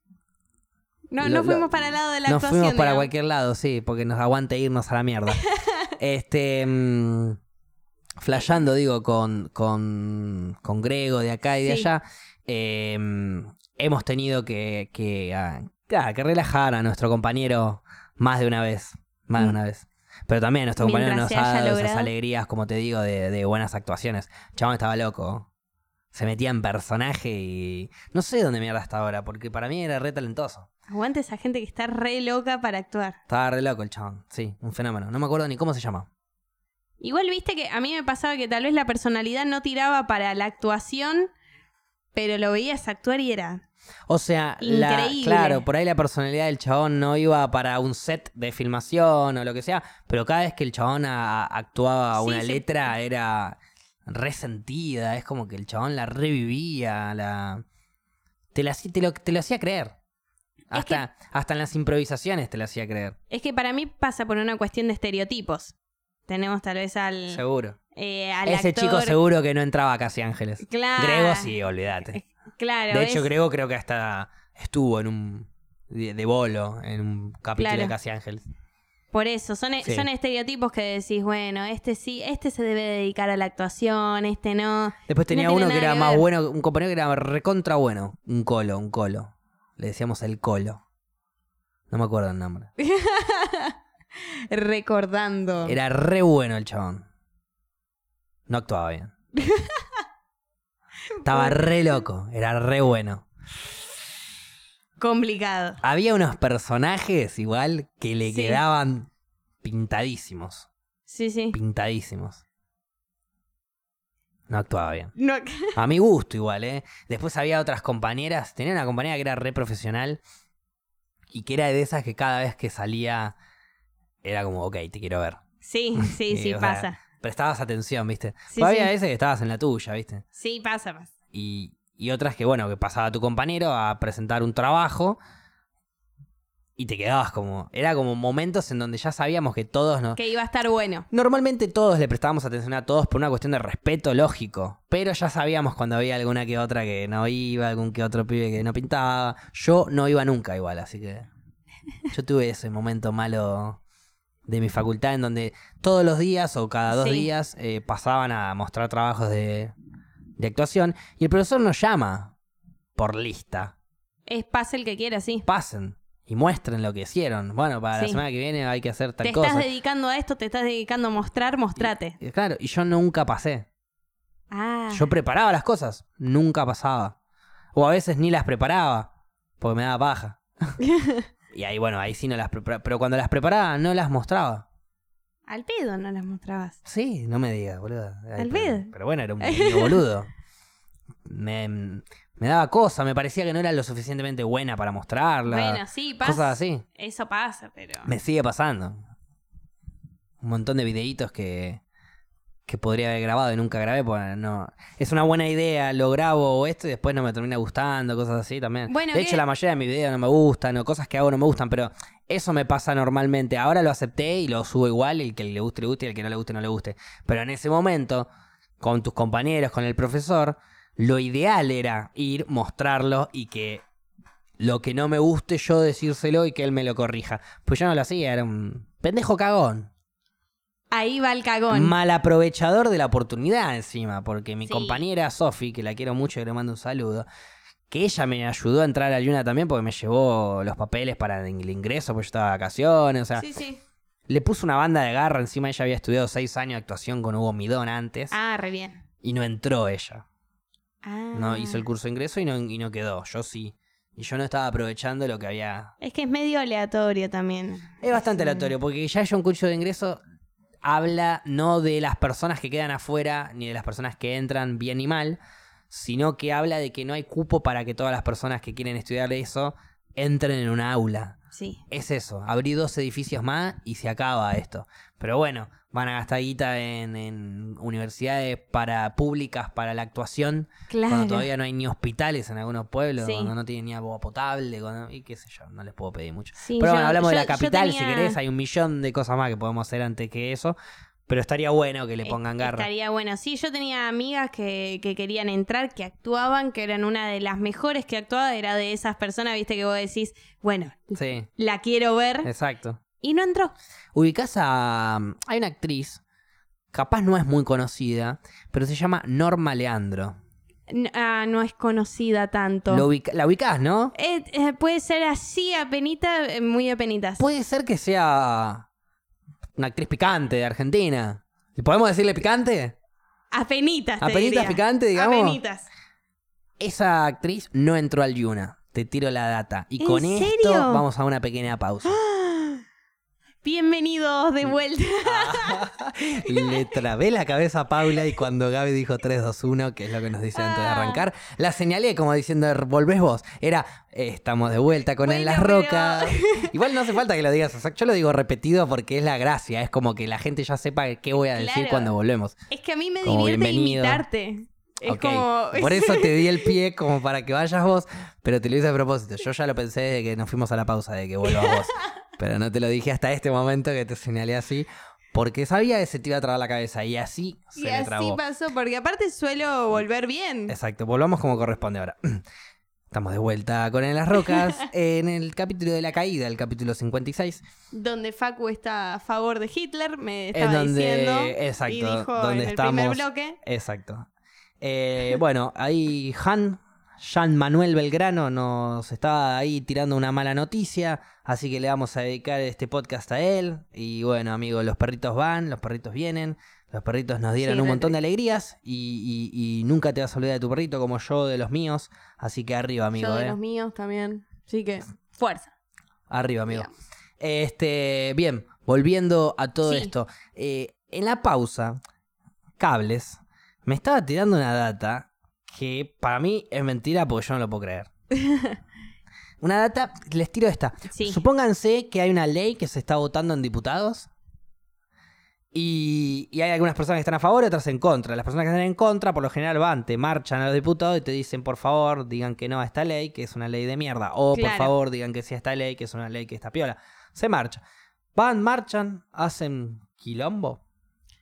No, lo- no lo- fuimos para el lado de la nos actuación. fuimos para cualquier lado, sí, porque nos aguante irnos a la mierda. este. mm, flasheando, digo, con, con, con Grego de acá y de allá. Eh, hemos tenido que, que, ah, que relajar a nuestro compañero más de una vez. Más de Mm. una vez. Pero también nuestro compañero Mientras nos ha dado esas alegrías, como te digo, de, de buenas actuaciones. Chabón estaba loco. Se metía en personaje y. No sé dónde mierda hasta ahora, porque para mí era re talentoso. Aguante esa gente que está re loca para actuar. Estaba re loco el chabón. Sí, un fenómeno. No me acuerdo ni cómo se llama. Igual viste que a mí me pasaba que tal vez la personalidad no tiraba para la actuación, pero lo veías actuar y era. O sea, la, claro, por ahí la personalidad del chabón no iba para un set de filmación o lo que sea, pero cada vez que el chabón a- actuaba Sí, una sí. letra era resentida, es como que el chabón la revivía, la... Te, la, hacía- te, lo, te lo hacía creer. Hasta, hasta en las improvisaciones te lo hacía creer, Es que para mí pasa por una cuestión de estereotipos. Tenemos tal vez al, seguro. eh, al Ese actor- chico seguro que no entraba a Casi Ángeles. Claro. Grego sí, olvídate. Claro. De hecho, es- Grego creo que hasta estuvo en un... De, de bolo en un capítulo Claro. de Casi Ángeles. Por eso, son, e- Sí. son estereotipos que decís, bueno, este sí, este se debe dedicar a la actuación, este no. Después tenía No uno que era que más bueno, un compañero que era recontra bueno. Un colo, un colo. Le decíamos el colo. No me acuerdo el nombre. Recordando. Era re bueno el chabón. No actuaba bien. Estaba re loco, era re bueno. Complicado. Había unos personajes igual que le Sí. quedaban pintadísimos. Sí, sí. Pintadísimos. No actuaba bien. No, A mi gusto igual, ¿eh? Después había otras compañeras. Tenía una compañera que era re profesional y que era de esas que cada vez que salía era como, ok, te quiero ver. sí, sí, sí, o sea, pasa. prestabas atención, ¿viste? Sí, había sí. veces que estabas en la tuya, ¿viste? Sí, pasa, pasa. Y, y otras que, bueno, que pasaba tu compañero a presentar un trabajo y te quedabas como... Era como momentos en donde ya sabíamos que todos nos... Que iba a estar bueno. Normalmente todos le prestábamos atención a todos por una cuestión de respeto lógico, pero ya sabíamos cuando había alguna que otra que no iba, algún que otro pibe que no pintaba. Yo no iba nunca igual, así que yo tuve ese momento malo de mi facultad en donde todos los días o cada dos Sí. días eh, pasaban a mostrar trabajos de, de actuación y el profesor nos llama por lista. Es pase el que quiera, sí. Pasen y muestren lo que hicieron. Bueno, para la semana que viene hay que hacer tal Te cosa. estás dedicando a esto, te estás dedicando a mostrar, mostrate. Y, claro, y yo nunca pasé. Ah. Yo preparaba las cosas, nunca pasaba. O a veces ni las preparaba, porque me daba paja. y ahí, bueno, ahí sí no las preparaba. Pero cuando las preparaba, no las mostraba. Al pedo no las mostrabas. Sí, no me digas, boludo. Ay, Al pero, pedo. pero bueno, era un niño boludo. Me, me daba cosa, me parecía que no era lo suficientemente buena para mostrarla. Bueno, sí, pasa. cosas así. Eso pasa, pero. Me sigue pasando. Un montón de videitos que, que podría haber grabado y nunca grabé, porque no. Es una buena idea, lo grabo esto y después no me termina gustando, cosas así también. Bueno, de ¿qué? hecho, la mayoría de mis videos no me gustan, o cosas que hago no me gustan, pero eso me pasa normalmente. Ahora lo acepté y lo subo igual, y el que le guste, le guste, y el que no le guste, no le guste. Pero en ese momento, con tus compañeros, con el profesor, lo ideal era ir, mostrarlo y que lo que no me guste yo decírselo y que él me lo corrija. Pues yo no lo hacía, era un pendejo cagón. Ahí va el cagón. Mal aprovechador de la oportunidad encima, porque mi Sí. compañera Sofi, que la quiero mucho y le mando un saludo, que ella me ayudó a entrar a Yuna también porque me llevó los papeles para el ingreso, porque yo estaba de vacaciones, o sea, sí, sí. le puso una banda de garra, encima ella había estudiado seis años de actuación con Hugo Midón antes, Ah, re bien. y no entró ella. Ah. No hizo el curso de ingreso y no, y no quedó, yo sí. Y yo no estaba aprovechando lo que había Es que es medio aleatorio también. Es bastante Sí. aleatorio, porque ya haya un curso de ingreso habla no de las personas que quedan afuera, ni de las personas que entran bien y mal, sino que habla de que no hay cupo para que todas las personas que quieren estudiar eso entren en una aula. Sí. Es eso, abrí dos edificios más y se acaba esto. Pero bueno, van a gastar guita en, en universidades para públicas para la actuación, Claro. cuando todavía no hay ni hospitales en algunos pueblos, Sí. cuando no tienen ni agua potable, cuando- y qué sé yo, no les puedo pedir mucho. Sí, Pero yo- bueno, hablamos de yo- la yo capital, si tenía- querés, hay un millón de cosas más que podemos hacer antes que eso. Pero estaría bueno que le pongan garra. Estaría bueno. Sí, yo tenía amigas que, que querían entrar, que actuaban, que eran una de las mejores que actuaba, era de esas personas, viste, que vos decís, bueno, Sí, la quiero ver. exacto. Y no entró. Ubicás a. Hay una actriz, capaz no es muy conocida, pero se llama Norma Leandro. N- ah, no es conocida tanto. Lo ubica- la ubicás, ¿no? Eh, eh, puede ser así, apenita, eh, muy apenitas. Puede ser que sea una actriz picante de Argentina. ¿Podemos decirle picante? Apenitas, te Apenitas diría. picante, digamos. Apenitas. Esa actriz no entró al Yuna. Te tiro la data. Y ¿En con esto serio? vamos a una pequeña pausa. Bienvenidos de vuelta. Le trabé la cabeza a Paula y cuando Gaby dijo 3, 2, 1, que es lo que nos dice antes de Ah. arrancar, la señalé como diciendo, volvés vos. Era, eh, estamos de vuelta con En Bueno, las pero- rocas. Igual no hace falta que lo digas. Yo lo digo repetido porque es la gracia. Es como que la gente ya sepa qué voy a decir Claro. cuando volvemos. Es que a mí me Como divierte bienvenido. imitarte. Es Ok, como. Por eso te di el pie como para que vayas vos, pero te lo hice a propósito. Yo ya lo pensé desde que nos fuimos a la pausa, de que vuelvas vos. Pero no te lo dije hasta este momento que te señalé así, porque sabía que se te iba a trabar la cabeza y así se y así trabó. pasó, porque aparte suelo volver bien. Exacto, volvamos como corresponde ahora. Estamos de vuelta con En las Rocas en el capítulo de la caída, el capítulo 56. Donde Facu está a favor de Hitler, me estaba donde, diciendo. exacto, y dijo donde en el primer bloque. Exacto. Eh, bueno, ahí Han, Jean Manuel Belgrano nos está ahí tirando una mala noticia, así que le vamos a dedicar este podcast a él. Y bueno, amigos, los perritos van, los perritos vienen, los perritos nos dieron Sí, un montón de alegrías y, y- y nunca te vas a olvidar de tu perrito como yo de los míos, así que arriba, amigo. Yo de eh. los míos también. Así que, fuerza. Arriba, amigo. Digamos. Este, bien, volviendo a todo Sí. esto. eh, en la pausa, Cables me estaba tirando una data que para mí es mentira porque yo no lo puedo creer. una data, les tiro esta. Sí. Supónganse que hay una ley que se está votando en diputados. Y, y hay algunas personas que están a favor y otras en contra. Las personas que están en contra, por lo general, van, te marchan a los diputados y te dicen, por favor, digan que no a esta ley, que es una ley de mierda. O, por favor, digan que sí a esta ley, que es una ley que está piola. Se marcha. Van, marchan, hacen quilombo.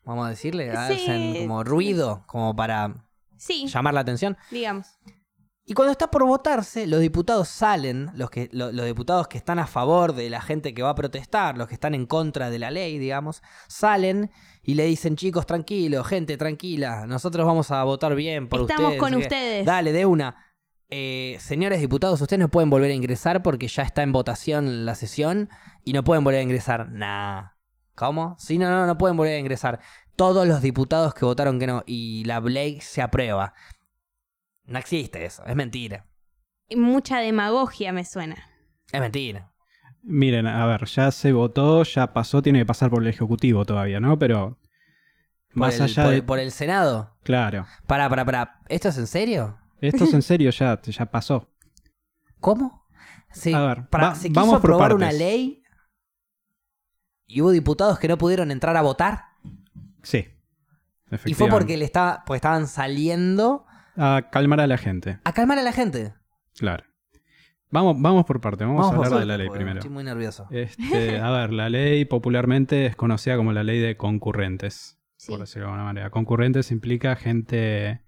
Vamos a decirle, Sí. hacen como ruido, como para Sí, llamar la atención. digamos. Y cuando está por votarse, los diputados salen, los, que, lo- los diputados que están a favor de la gente que va a protestar, los que están en contra de la ley, digamos, salen y le dicen, chicos, tranquilos, gente, tranquila, nosotros vamos a votar bien por Estamos ustedes. con así que ustedes. Dale, de una. Eh, señores diputados, ustedes no pueden volver a ingresar porque ya está en votación la sesión y no pueden volver a ingresar. Nah. ¿Cómo? Sí, no, no, no pueden volver a ingresar. Todos los diputados que votaron que no y la ley se aprueba. No existe eso, es mentira. Mucha demagogia me suena. Es mentira. Miren, a ver, ya se votó, ya pasó, tiene que pasar por el Ejecutivo todavía, ¿no? Pero Por más el, allá por, de... por el Senado. Claro. Para, para, para. ¿Esto es en serio? Esto es en serio, ya, ya pasó. ¿Cómo? Sí, A ver, para- va- se quiso vamos por aprobar una ley y hubo diputados que no pudieron entrar a votar. Sí. Y fue porque, le estaba, porque estaban saliendo A calmar a la gente, a calmar a la gente. claro. Vamos, vamos por parte, vamos, a hablar de la ley primero. Estoy muy nervioso. Este, a ver, la ley popularmente es conocida como la ley de concurrentes, Sí. por decirlo de alguna manera. Concurrentes implica gente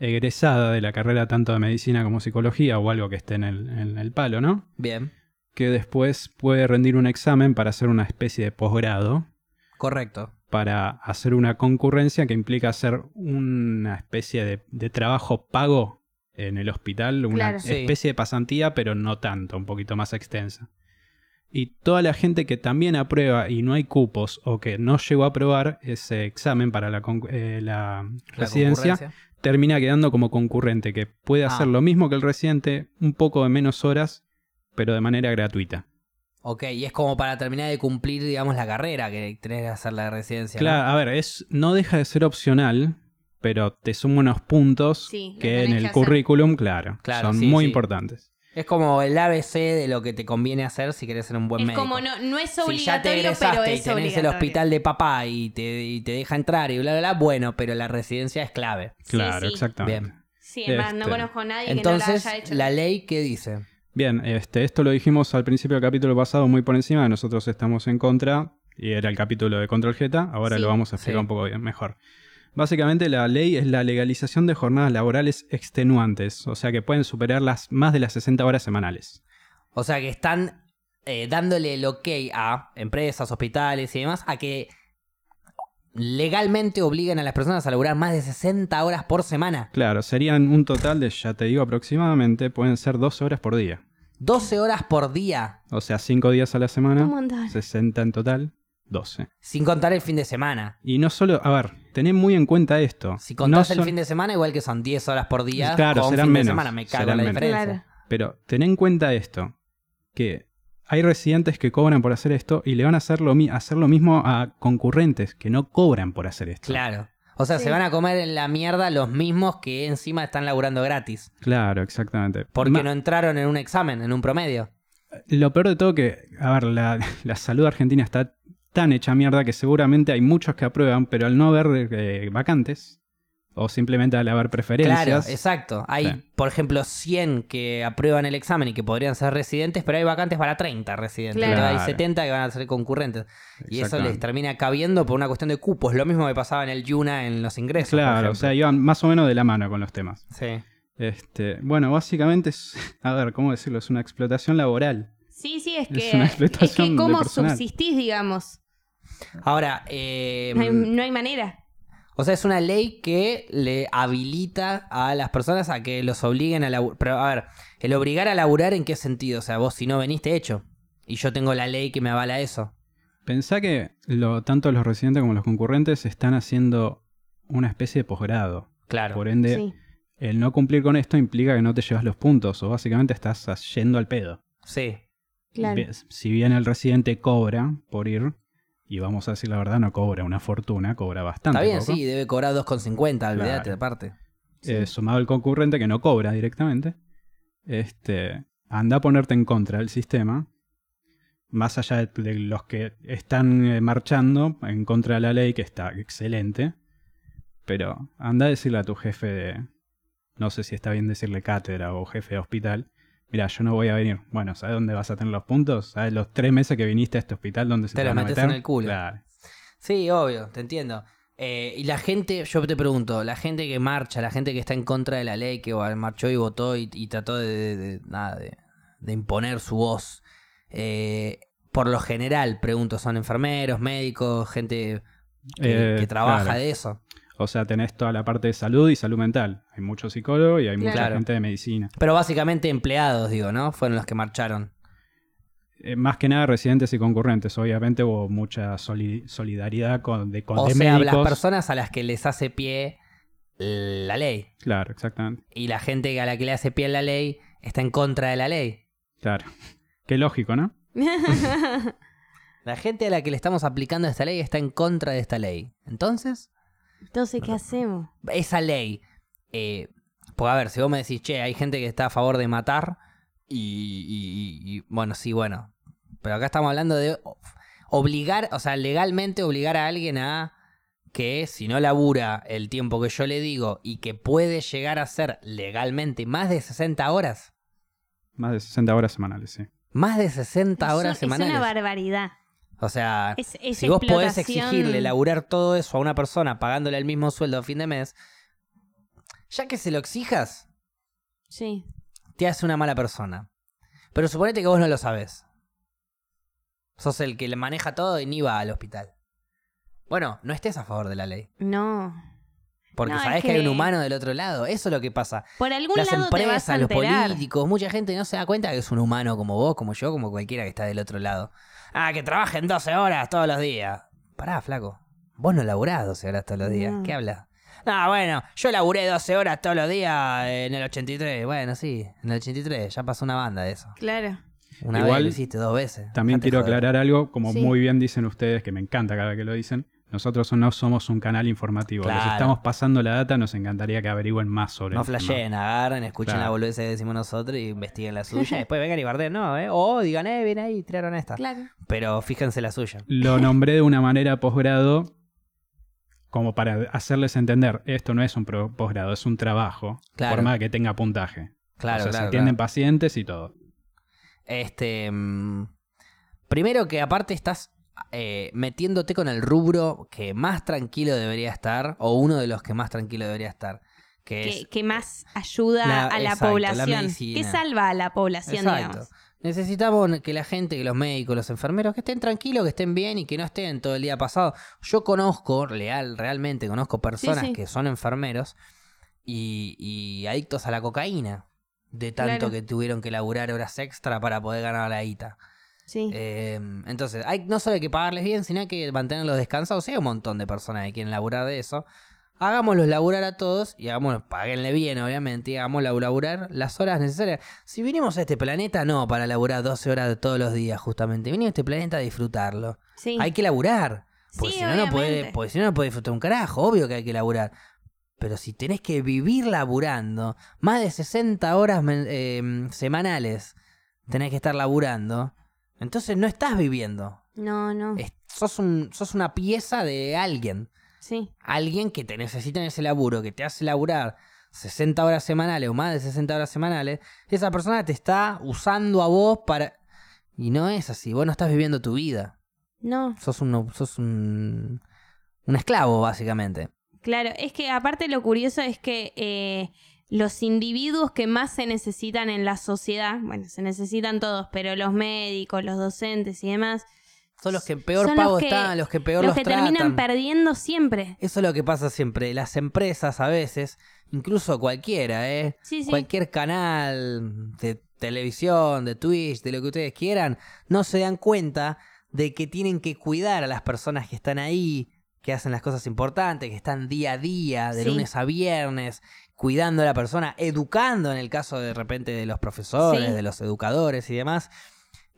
egresada de la carrera tanto de medicina como psicología o algo que esté en el, en el palo, ¿no? Bien, Que después puede rendir un examen para hacer una especie de posgrado, correcto. Para hacer una concurrencia que implica hacer una especie de, de trabajo pago en el hospital, una Claro. Sí. especie de pasantía, pero no tanto, un poquito más extensa. Y toda la gente que también aprueba y no hay cupos o que no llegó a aprobar ese examen para la, eh, la La residencia, termina quedando como concurrente, que puede hacer Ah. lo mismo que el residente, un poco de menos horas, pero de manera gratuita. Ok, y es como para terminar de cumplir, digamos, la carrera que tenés que hacer la residencia. ¿no? Claro, a ver, es, no deja de ser opcional, pero te suma unos puntos Sí, que en el currículum, claro, Claro, son sí, muy sí. importantes. Es como el ABC de lo que te conviene hacer si querés ser un buen Es médico. como no, no es si ya te obligatorio, pero egresaste y es tenés obligatorio. el hospital de papá y te, y te deja entrar y bla, bla, bla, bueno, pero la residencia es clave. Claro, sí. exactamente. Bien. Sí, además no Este, conozco a nadie Entonces, que no la haya hecho. la ley, ¿qué dice? Bien, este, esto lo dijimos al principio del capítulo pasado muy por encima, nosotros estamos en contra y era el capítulo de Control Z, ahora Sí. lo vamos a explicar Sí. un poco bien, mejor. Básicamente la ley es la legalización de jornadas laborales extenuantes, o sea que pueden superar las más de las 60 horas semanales. O sea que están eh, dándole el ok a empresas, hospitales y demás a que legalmente obliguen a las personas a laburar más de 60 horas por semana. Claro, serían un total de, ya te digo aproximadamente, pueden ser 12 horas por día. 12 horas por día, O sea, 5 días a la Un semana, montón. 60 en total, 12. sin contar el fin de semana. Y no solo, a ver, tened muy en cuenta esto. Si contás No el son- fin de semana, igual que son 10 horas por día, Claro, con serán fin de menos, semana me cago la menos. diferencia. Claro. Pero ten en cuenta esto, que hay residentes que cobran por hacer esto y le van a hacer lo, mi- hacer lo mismo a concurrentes que no cobran por hacer esto. Claro. O sea, Sí. se van a comer en la mierda los mismos que encima están laburando gratis. Claro, exactamente. Porque Ma- no entraron en un examen, en un promedio. Lo peor de todo que, a ver, la, la salud argentina está tan hecha mierda que seguramente hay muchos que aprueban, pero al no haber eh, vacantes, o simplemente al haber preferencias, Claro, exacto. Hay, Sí. por ejemplo, 100 que aprueban el examen y que podrían ser residentes, pero hay vacantes para 30 residentes. Claro. Hay Claro. 70 que van a ser concurrentes. Y eso les termina cabiendo por una cuestión de cupos. Lo mismo que pasaba en el Yuna en los ingresos. por Claro, o sea, iban más o menos de la mano con los temas. Sí. Este, bueno, básicamente es, a ver, ¿cómo decirlo? Es una explotación laboral. Sí, sí, es Es que, una es explotación que cómo subsistís, digamos. Ahora, eh, No hay, no hay manera. O sea, es una ley que le habilita a las personas a que los obliguen a laburar. Pero, a ver, el obligar a laburar, ¿en qué sentido? O sea, vos si no veniste hecho. Y yo tengo la ley que me avala eso. Pensá que lo, tanto los residentes como los concurrentes están haciendo una especie de posgrado. Claro. Por ende, Sí. el no cumplir con esto implica que no te llevas los puntos o básicamente estás yendo al pedo. Sí. Claro. Si bien el residente cobra por ir, y vamos a decir la verdad, no cobra una fortuna, cobra bastante. Está bien, poco. sí, debe cobrar 2,50, olvídate, Claro. aparte. Eh, sumado al concurrente que no cobra directamente, este, anda a ponerte en contra del sistema, más allá de, de los que están eh, marchando en contra de la ley, que está excelente, pero anda a decirle a tu jefe de, no sé si está bien decirle cátedra o jefe de hospital, mira, yo no voy a venir. Bueno, ¿sabes dónde vas a tener los puntos? ¿Sabes los tres meses que viniste a este hospital donde se Te te, los metes meter? en el culo. Claro. Sí, obvio, te entiendo. Eh, y la gente, yo te pregunto, la gente que marcha, la gente que está en contra de la ley, que marchó y votó y, y trató de, de- de- nada, de, de imponer su voz, eh, por lo general, pregunto, ¿son enfermeros, médicos, gente que, Eh, que trabaja claro. de eso? O sea, tenés toda la parte de salud y salud mental. Hay muchos psicólogos y hay mucha Claro. gente de medicina. Pero básicamente empleados, digo, ¿no? Fueron los que marcharon. Eh, más que nada residentes y concurrentes. Obviamente hubo mucha soli- solidaridad con, de, con O de sea, médicos. las personas a las que les hace pie la ley. Claro, exactamente. Y la gente a la que le hace pie la ley está en contra de la ley. Claro. Qué lógico, ¿no? La gente a la que le estamos aplicando esta ley está en contra de esta ley. Entonces, Entonces, ¿qué hacemos? esa ley. Eh, pues a ver, si vos me decís, che, hay gente que está a favor de matar. Y, y- y- bueno, sí, bueno. Pero acá estamos hablando de obligar, o sea, legalmente obligar a alguien a que si no labura el tiempo que yo le digo y que puede llegar a ser legalmente más de 60 horas. Más de 60 horas semanales, sí. Más de 60 Es un- horas es semanales. una barbaridad. O sea, Es, es si vos podés exigirle laburar todo eso a una persona pagándole el mismo sueldo a fin de mes, ya que se lo exijas, Sí. te hace una mala persona. Pero suponete que vos no lo sabés. Sos el que le maneja todo y ni va al hospital. Bueno, no estés a favor de la ley. No. Porque No, es sabés que... hay un humano del otro lado. Eso es lo que pasa. Por algún Las lado te vas a empresas, los políticos, mucha gente no se da cuenta que es un humano como vos, como yo, como cualquiera que está del otro lado. Ah, que trabajen 12 horas todos los días. Pará, flaco. Vos no laburás 12 horas todos los días. No. ¿Qué hablas? Ah, bueno, yo laburé 12 horas todos los días en el 83. Bueno, sí, en el 83. Ya pasó una banda de eso. Claro. Una Igual, vez lo hiciste dos veces. También quiero joder. aclarar algo, como Sí. muy bien dicen ustedes, que me encanta cada vez que lo dicen. Nosotros no somos un canal informativo. Les Claro. estamos pasando la data, nos encantaría que averigüen más sobre No flasheen, agarren, escuchen Claro. la boludez que decimos nosotros y investiguen la suya. y después vengan y barden, no, ¿eh? O digan, eh, viene ahí, tiraron esta. Claro. Pero fíjense la suya. Lo nombré de una manera posgrado como para hacerles entender, esto no es un posgrado, es un trabajo, Claro. por más que tenga puntaje. Claro, o sea, claro, se atienden claro. pacientes y todo. Este. mm, primero que aparte estás eh, metiéndote con el rubro que más tranquilo debería estar, o uno de los que más tranquilo debería estar. Que, que, es que más ayuda La- a la exacto, población. que salva a la población, Exacto. digamos. Necesitamos que la gente, que los médicos, los enfermeros, que estén tranquilos, que estén bien y que no estén todo el día pasado. Yo conozco, real, realmente conozco personas sí. que son enfermeros y, y adictos a la cocaína. De tanto Claro. que tuvieron que laburar horas extra para poder ganar la guita. Sí. Eh, entonces, hay, no solo hay que pagarles bien, sino hay que mantenerlos descansados. Hay un montón de personas que quieren laburar de eso. Hagámoslos laburar a todos y hagámoslos, paguenle bien, obviamente, y hagámoslos laburar las horas necesarias. Si vinimos a este planeta, no para laburar 12 horas todos los días, justamente. Vinimos a este planeta a disfrutarlo. sí. Hay que laburar. Porque Sí, si no, no puede, porque si no, no puede disfrutar un carajo. Obvio que hay que laburar. Pero si tenés que vivir laburando, más de 60 horas eh, semanales tenés que estar laburando, entonces no estás viviendo. No, no. Es- sos, un, sos una pieza de alguien. Sí. Alguien que te necesita en ese laburo, que te hace laburar 60 horas semanales o más de 60 horas semanales. Esa persona te está usando a vos para... Y no es así, vos no estás viviendo tu vida. No. Sos un, sos un, un esclavo, básicamente. Claro, es que aparte lo curioso es que eh, los individuos que más se necesitan en la sociedad, bueno, se necesitan todos, pero los médicos, los docentes y demás, Son los que peor Son los pago que- están, los que peor los los, que tratan. terminan perdiendo siempre. Eso es lo que pasa siempre. Las empresas a veces, incluso cualquiera, ¿eh? Sí, sí. Cualquier canal de televisión, de Twitch, de lo que ustedes quieran, no se dan cuenta de que tienen que cuidar a las personas que están ahí, que hacen las cosas importantes, que están día a día, de Sí. lunes a viernes, cuidando a la persona, educando en el caso de repente de los profesores, Sí. de los educadores y demás.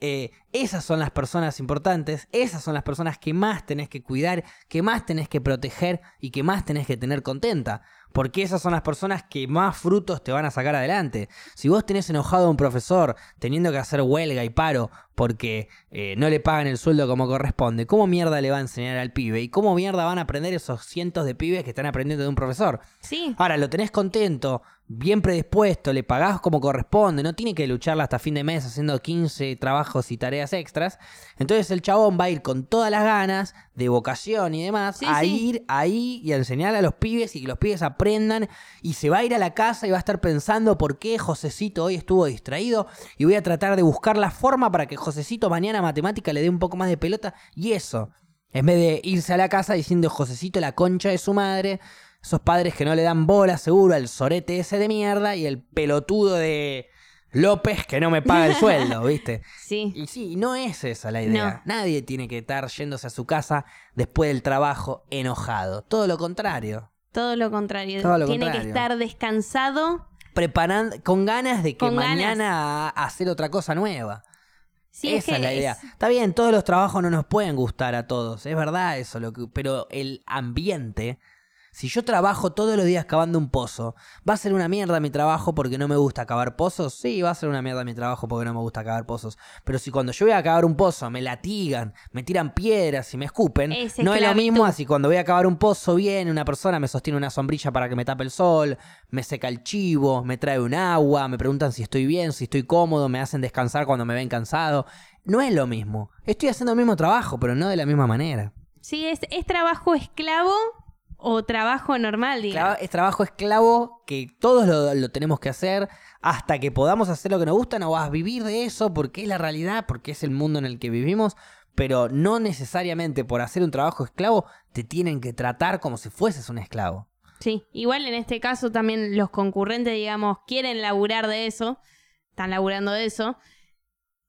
Eh, esas son las personas importantes, esas son las personas que más tenés que cuidar, que más tenés que proteger y que más tenés que tener contenta. Porque esas son las personas que más frutos te van a sacar adelante. Si vos tenés enojado a un profesor teniendo que hacer huelga y paro porque eh, no le pagan el sueldo como corresponde, ¿cómo mierda le va a enseñar al pibe? ¿Y cómo mierda van a aprender esos cientos de pibes que están aprendiendo de un profesor? Sí, Ahora, lo tenés contento, bien predispuesto, le pagás como corresponde, no tiene que lucharla hasta fin de mes haciendo 15 trabajos y tareas extras. Entonces el chabón va a ir con todas las ganas de vocación y demás Sí, a sí. ir ahí y a enseñarle a los pibes y que los pibes aprendan y se va a ir a la casa y va a estar pensando por qué Josecito hoy estuvo distraído y voy a tratar de buscar la forma para que Josecito mañana matemática le dé un poco más de pelota y eso. En vez de irse a la casa diciendo Josecito la concha de su madre, esos padres que no le dan bola seguro al sorete ese de mierda y el pelotudo de López que no me paga el sueldo, ¿viste? sí. Y sí, no es esa la idea. No. Nadie tiene que estar yéndose a su casa después del trabajo enojado. Todo lo contrario. Todo lo contrario. Todo lo Tiene contrario. que estar descansado. Preparando, con ganas de que Con ganas. mañana a hacer otra cosa nueva. Sí, Esa es la idea. es- Está bien, todos los trabajos no nos pueden gustar a todos, es verdad eso, lo que, pero el ambiente, si yo trabajo todos los días cavando un pozo, ¿va a ser una mierda mi trabajo porque no me gusta cavar pozos? Sí, va a ser una mierda mi trabajo porque no me gusta cavar pozos. Pero si cuando yo voy a cavar un pozo me latigan, me tiran piedras y me escupen, Es no es lo mismo así cuando voy a cavar un pozo viene una persona, me sostiene una sombrilla para que me tape el sol, me seca el chivo, me trae un agua, me preguntan si estoy bien, si estoy cómodo, me hacen descansar cuando me ven cansado. No es lo mismo. Estoy haciendo el mismo trabajo, pero no de la misma manera. Sí, es, es trabajo esclavo o trabajo normal, digamos. Es trabajo esclavo que todos lo, lo tenemos que hacer hasta que podamos hacer lo que nos gusta. No vas a vivir de eso porque es la realidad, porque es el mundo en el que vivimos. Pero no necesariamente por hacer un trabajo esclavo te tienen que tratar como si fueses un esclavo. Sí, igual en este caso también los concurrentes, digamos, quieren laburar de eso, están laburando de eso,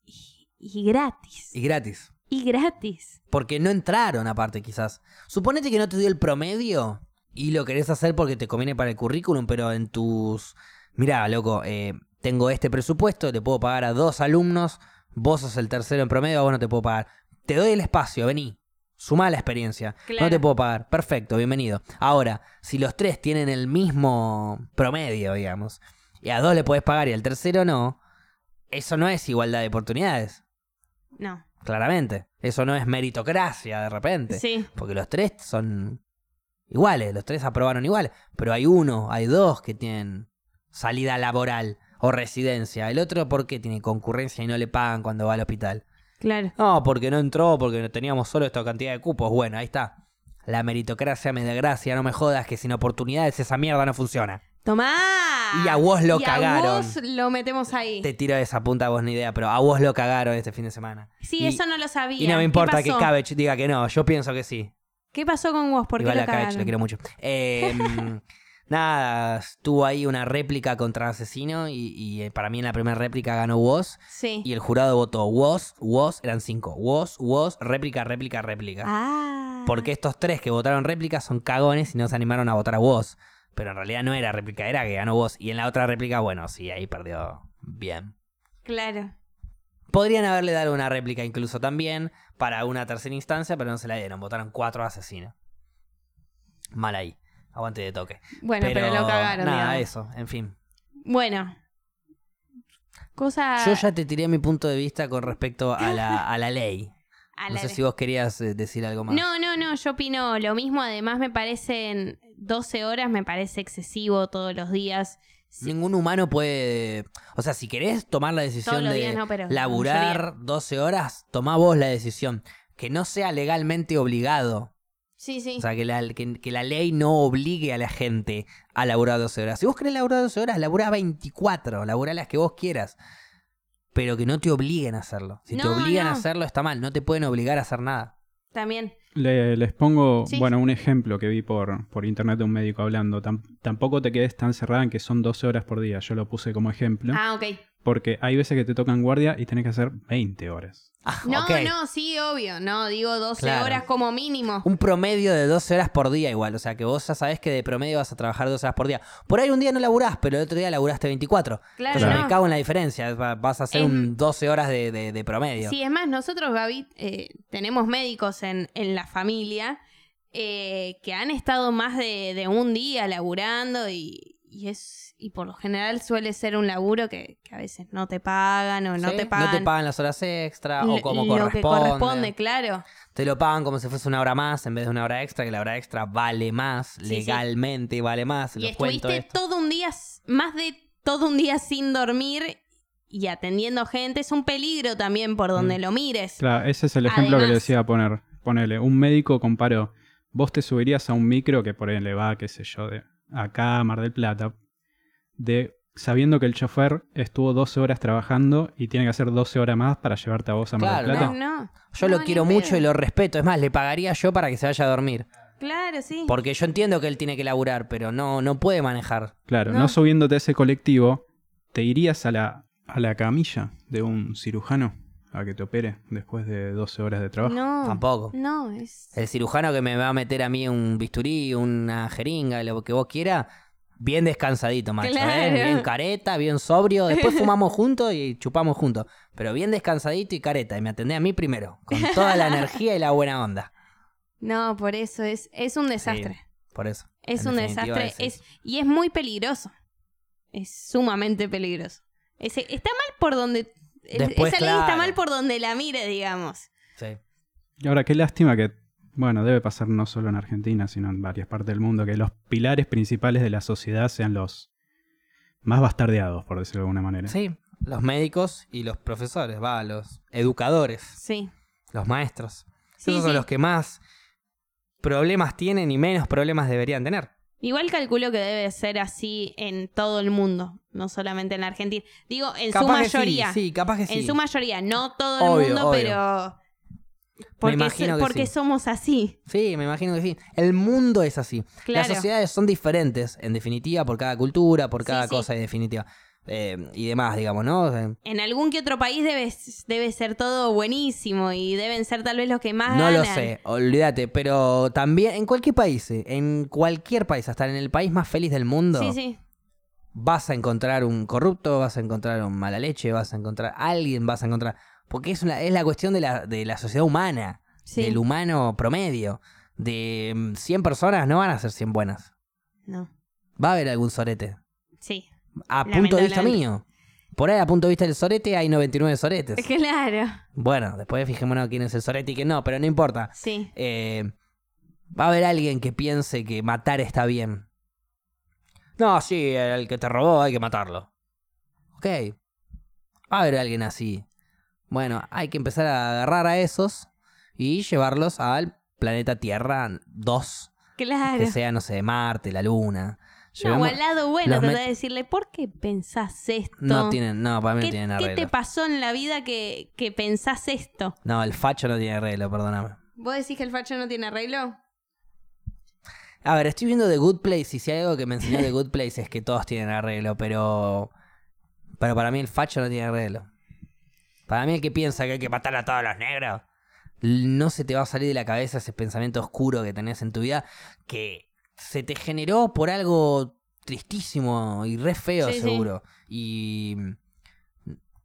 y, y gratis, Y gratis. Y gratis. Porque no entraron aparte quizás. Suponete que no te dio el promedio y lo querés hacer porque te conviene para el currículum, pero en tus... Mirá, loco, eh, tengo este presupuesto, te puedo pagar a dos alumnos, vos sos el tercero en promedio, a vos no te puedo pagar. Te doy el espacio, vení. Sumá la experiencia. Claro. No te puedo pagar. Perfecto, bienvenido. Ahora, si los tres tienen el mismo promedio, digamos, y a dos le podés pagar y al tercero no, eso no es igualdad de oportunidades. No, Claramente. Eso no es meritocracia de repente. sí, Porque los tres son iguales, los tres aprobaron igual. Pero hay uno, hay dos que tienen salida laboral o residencia. El otro, ¿por qué tiene concurrencia y no le pagan cuando va al hospital? Claro. No, porque no entró, porque teníamos solo esta cantidad de cupos. Bueno, ahí está. La meritocracia me da gracia, no me jodas que sin oportunidades esa mierda no funciona. ¡Tomá! Y a vos lo Y cagaron. A vos lo metemos ahí. Te tiro esa punta, vos ni idea, pero a vos lo cagaron este fin de semana. Sí, Y- eso no lo sabía. Y no me ¿Qué importa que? Cabbage diga que no, yo pienso que sí. ¿Qué pasó con vos? ¿Por qué Igual lo a Cabbage lo quiero mucho. Eh, nada, estuvo ahí una réplica contra Asesino y, y, eh, para mí en la primera réplica ganó Woz Sí. y el jurado votó Woz, Woz, eran cinco. Woz, Woz, réplica, réplica, réplica. Ah. Porque estos tres que votaron réplica son cagones y no se animaron a votar a Woz. Pero en realidad no era réplica, era que ganó Woz. Y en la otra réplica, bueno, sí, ahí perdió bien. Claro. Podrían haberle dado una réplica incluso también para una tercera instancia, pero no se la dieron. Votaron cuatro asesinos. Mal ahí. Aguante de toque. Bueno, pero, lo cagaron. Nada, digamos. eso. En fin. Bueno. Cosa. Yo ya te tiré mi punto de vista con respecto a la, a la ley. A No la- sé si vos querías eh, decir algo más. No, no, no, yo opino lo mismo. Además, me parecen 12 horas, me parece excesivo todos los días. Sí, Ningún humano puede. O sea, si querés tomar la decisión de no, laburar 12 horas, tomá vos la decisión. Que no sea legalmente obligado. sí. sí. O sea, que la, que, que la ley no obligue a la gente a laburar 12 horas. Si vos querés laburar 12 horas, laburá 24, laburá las que vos quieras. Pero que no te obliguen a hacerlo. Si te No, obligan a hacerlo, está mal. No te pueden obligar a hacer nada. También. Le- les pongo, Sí. bueno, un ejemplo que vi por, por internet de un médico hablando. Tam- tampoco te quedes tan cerrada en que son 12 horas por día. Yo lo puse como ejemplo. Ah, ok. Porque hay veces que te tocan guardia y tenés que hacer 20 horas. Ah, No, no, sí, obvio. No, digo 12 Claro. horas como mínimo. Un promedio de 12 horas por día igual. O sea, que vos ya sabés que de promedio vas a trabajar 12 horas por día. Por ahí un día no laburás, pero el otro día laburaste 24. Claro, Entonces no. me cago en la diferencia. Va- Vas a hacer Es- un 12 horas de, de- de promedio. Sí, es más, nosotros, Gaby, eh, tenemos médicos en, en la familia eh, que han estado más de, de un día laburando y, y es y por lo general suele ser un laburo que, que a veces no te pagan o no ¿Sí? te pagan. las horas extra o como lo que corresponde. corresponde, claro. Te lo pagan como si fuese una hora más en vez de una hora extra, que la hora extra vale más, Sí, sí. legalmente vale más. Y estuviste esto. todo un día, más de todo un día sin dormir y atendiendo gente. Es un peligro también por donde Mm. lo mires. Claro, ese es el ejemplo que le decía poner. Ponele, un médico comparó. Vos te subirías a un micro que por ahí le va, qué sé yo, de acá a Mar del Plata, de sabiendo que el chofer estuvo 12 horas trabajando y tiene que hacer 12 horas más para llevarte a vos a Mar Claro, del Plata. No, no. Yo No, lo ni quiero mucho pedo. y lo respeto. Es más, le pagaría yo para que se vaya a dormir. Claro, sí. Porque yo entiendo que él tiene que laburar, pero no, no puede manejar. Claro, No. no. subiéndote a ese colectivo, ¿te irías a la, a la camilla de un cirujano a que te opere después de 12 horas de trabajo? No. Tampoco. No, es. El cirujano que me va a meter a mí un bisturí, una jeringa, lo que vos quieras, bien descansadito, macho. ¿eh? Bien careta, bien sobrio. Después fumamos juntos y chupamos juntos. Pero bien descansadito y careta. Y me atendés a mí primero, con toda la energía y la buena onda. No, por eso es, es un desastre. Por eso. es en un desastre. es Es, y es muy peligroso. Es sumamente peligroso. Ese- está mal por donde. Después, esa ley está mal por donde la mire, digamos. Sí. Y ahora, qué lástima que, bueno, debe pasar no solo en Argentina, sino en varias partes del mundo, que los pilares principales de la sociedad sean los más bastardeados, por decirlo de alguna manera. Sí, los médicos y los profesores, va, los educadores, Sí. los maestros. Sí, Esos sí. son los que más problemas tienen y menos problemas deberían tener. Igual calculo que debe ser así en todo el mundo, no solamente en la Argentina. Digo, en su Capaz que sí, mayoría. Sí, capaz que sí. En su mayoría, no todo el Obvio, mundo, obvio. pero. Porque, imagino que porque sí. somos así. Sí, me imagino que sí. El mundo es así. Claro. Las sociedades son diferentes, en definitiva, por cada cultura, por Sí, cada sí. cosa, en definitiva. Eh, y demás, digamos, ¿no? En algún que otro país debe, debe ser todo buenísimo y deben ser tal vez los que más No ganan. lo sé, olvídate, pero también en cualquier país, eh, en cualquier país, hasta en el país más feliz del mundo, Sí, sí. vas a encontrar un corrupto, vas a encontrar un mala leche, vas a encontrar alguien, vas a encontrar... Porque es, una, es la cuestión de la, de la sociedad humana, Sí. del humano promedio. De mm, 100 personas no van a ser 100 buenas. No. Va a haber algún sorete. Sí. A punto de vista mío. Por ahí, a punto de vista del sorete, hay 99 soretes. Claro. Bueno, después fijémonos quién es el sorete y quién no, pero no importa. Sí. Eh, va a haber alguien que piense que matar está bien. No, sí, el que te robó hay que matarlo. Ok. Va a haber alguien así. Bueno, hay que empezar a agarrar a esos y llevarlos al planeta Tierra 2, Claro. que sea, no sé, Marte, la Luna. No, o Llevemos- al lado bueno, met- de decirle, ¿por qué pensás esto? no tienen, no, para mí no ¿Qué, tienen qué arreglo. te pasó en la vida que, que pensás esto? No, el facho no tiene arreglo, perdóname. ¿Vos decís que el facho no tiene arreglo? A ver, estoy viendo The Good Place y si hay algo que me enseñó The Good Place es que todos tienen arreglo, pero. Pero para mí el facho no tiene arreglo. Para mí el que piensa que hay que matar a todos los negros, no se te va a salir de la cabeza ese pensamiento oscuro que tenés en tu vida que se te generó por algo tristísimo y re feo Sí, sí. seguro. Y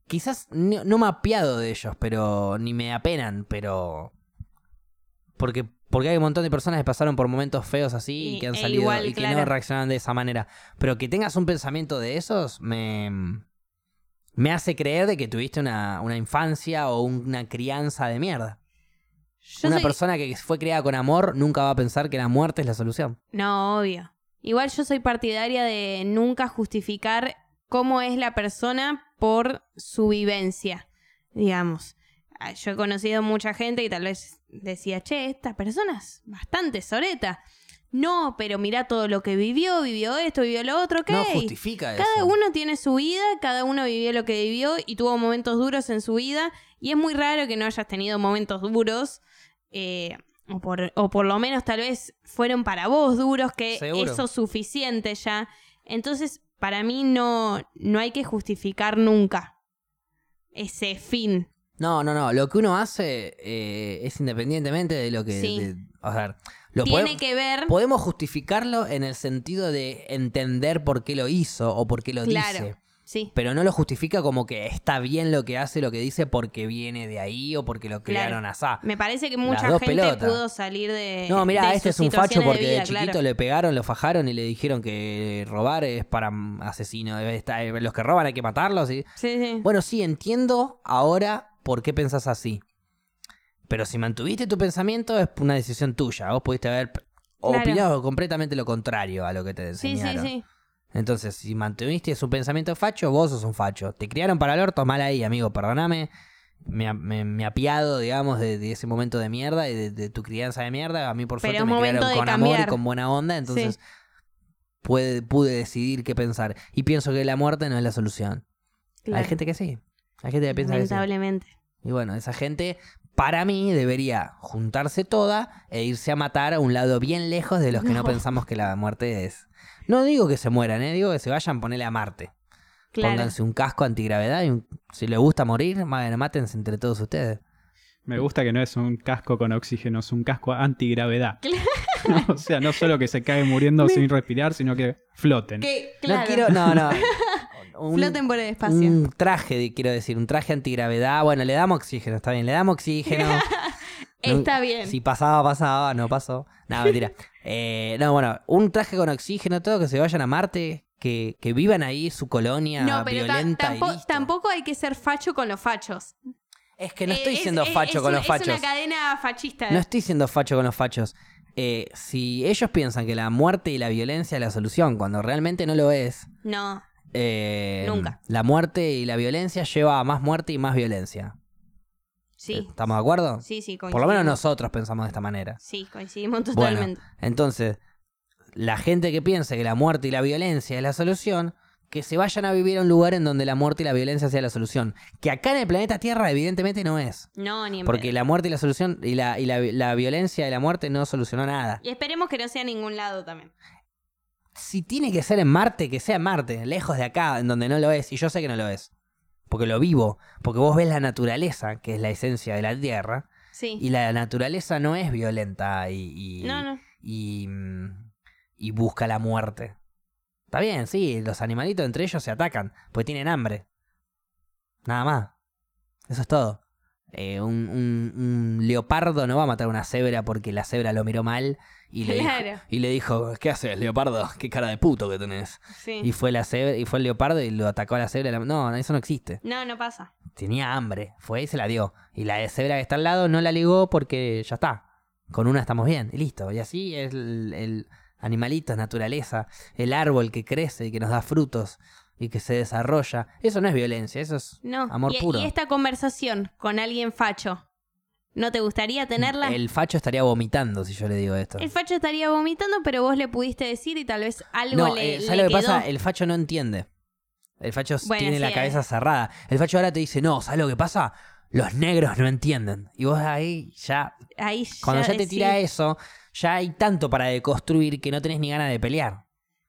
quizás no, no me apiado de ellos, pero ni me apenan, pero porque porque hay un montón de personas que pasaron por momentos feos así y, Y- que han e salido igual, y que no reaccionan de esa manera. Pero que tengas un pensamiento de esos me me hace creer de que tuviste una, una infancia o una crianza de mierda. Yo una soy- persona que fue criada con amor nunca va a pensar que la muerte es la solución. No, obvio. Igual yo soy partidaria de nunca justificar cómo es la persona por su vivencia, digamos. Ah, Yo he conocido mucha gente y tal vez decía, che, esta persona es bastante soreta. No, pero mira todo lo que vivió, vivió esto, vivió lo otro, ¿ok? No justifica eso. Cada uno tiene su vida, cada uno vivió lo que vivió y tuvo momentos duros en su vida. Y es muy raro que no hayas tenido momentos duros. eh, o, por, o por lo menos tal vez fueron para vos duros, que Seguro. eso es suficiente ya. Entonces, para mí no, no hay que justificar nunca ese fin. No, no, no. Lo que uno hace eh, es independientemente de lo que. Sí. de- o sea, lo Tiene podemos- que ver. Podemos justificarlo en el sentido de entender por qué lo hizo o por qué lo Claro. dice. Sí. Pero no lo justifica como que está bien lo que hace, lo que dice, porque viene de ahí o porque lo Claro. crearon asá. Me parece que mucha gente pelotas. pudo salir de. No, mira, este es un facho porque de, vida, chiquito claro. le pegaron, lo fajaron y le dijeron que robar es para asesinos. eh, Los que roban hay que matarlos. y- Sí, sí. Bueno, sí, entiendo ahora por qué pensás así. Pero si mantuviste tu pensamiento es una decisión tuya. Vos pudiste haber Claro. opinado completamente lo contrario a lo que te sí, sí, enseñaron. sí. Entonces, si mantuviste su pensamiento facho, vos sos un facho. Te criaron para el orto, mal ahí, amigo, perdóname. Me, me, me apiado, digamos, de, de ese momento de mierda y de, de tu crianza de mierda. A mí, por Pero suerte, me criaron con amor y con buena onda. Entonces, puede, pude decidir qué pensar. Y pienso que la muerte no es la solución. Claro. Hay gente que sí. Hay gente que piensa que sí. Lamentablemente. Y bueno, esa gente, para mí, debería juntarse toda e irse a matar a un lado bien lejos de los que no, No. pensamos que la muerte es. No digo que se mueran, ¿eh? digo que se vayan a ponerle a Marte. Claro. Pónganse un casco antigravedad y un- si les gusta morir, bueno, mátense entre todos ustedes. Me gusta que no es un casco con oxígeno, es un casco antigravedad. o sea, no solo que se cae muriendo sin respirar, sino que floten. Que, No claro. quiero, no, no. Un, Floten por el espacio. un traje, quiero decir, un traje antigravedad. Bueno, le damos oxígeno, está bien, le damos oxígeno. Está bien. Si pasaba, pasaba, no pasó. No, mentira. Eh, no, bueno, un traje con oxígeno, todo, que se vayan a Marte, que, que vivan ahí su colonia no, pero ta- violenta y tampo- listo. tampoco hay que ser facho con los fachos. Es que no estoy Eh, es- siendo es- facho es con los fachos. Es una cadena fachista. No estoy siendo facho con los fachos. Eh, si ellos piensan que la muerte y la violencia es la solución, cuando realmente no lo es, No. Eh, Nunca. la muerte y la violencia lleva a más muerte y más violencia. Sí. ¿Estamos de acuerdo? Sí, sí, Por lo menos coincidimos. nosotros pensamos de esta manera. Sí, coincidimos Bueno, totalmente. entonces, la gente que piensa que la muerte y la violencia es la solución, que se vayan a vivir a un lugar en donde la muerte y la violencia sea la solución. Que acá en el planeta Tierra evidentemente no es. No, ni en Porque la muerte y la solución y la, y la, la violencia y la muerte no solucionó nada. Y esperemos que no sea en ningún lado también. Si tiene que ser en Marte, que sea en Marte, lejos de acá, en donde no lo es. Y yo sé que no lo es. Porque lo vivo. Porque vos ves la naturaleza, que es la esencia de la Tierra. Sí. Y la naturaleza no es violenta y, y- No, no. y, mm, y busca la muerte. Está bien, sí, los animalitos entre ellos se atacan, porque tienen hambre. Nada más. Eso es todo. Eh, un, un- un leopardo no va a matar a una cebra porque la cebra lo miró mal y le, Claro. dijo, y le dijo, ¿qué haces, leopardo? ¿Qué cara de puto que tenés? Sí. Y fue la cebra, y fue el leopardo y lo atacó a la cebra. No, eso no existe. No, no pasa. Tenía hambre, fue y se la dio. Y la de cebra que está al lado no la ligó porque ya está. Con una estamos bien, y listo. Y así es el, el animalito, es naturaleza, el árbol que crece y que nos da frutos. Y que se desarrolla. Eso no es violencia, eso es No. amor y, puro. y esta conversación con alguien facho, ¿no te gustaría tenerla? El facho estaría vomitando si yo le digo esto. El facho estaría vomitando, pero vos le pudiste decir y tal vez algo No, le, eh, ¿sabes lo que pasa? El facho no entiende. El facho Bueno, tiene sí, la eh. cabeza cerrada. El facho ahora te dice, no, ¿sabes lo que pasa? Los negros no entienden. Y vos ahí ya, Ahí cuando ya te tira eso, ya hay tanto para deconstruir que no tenés ni ganas de pelear.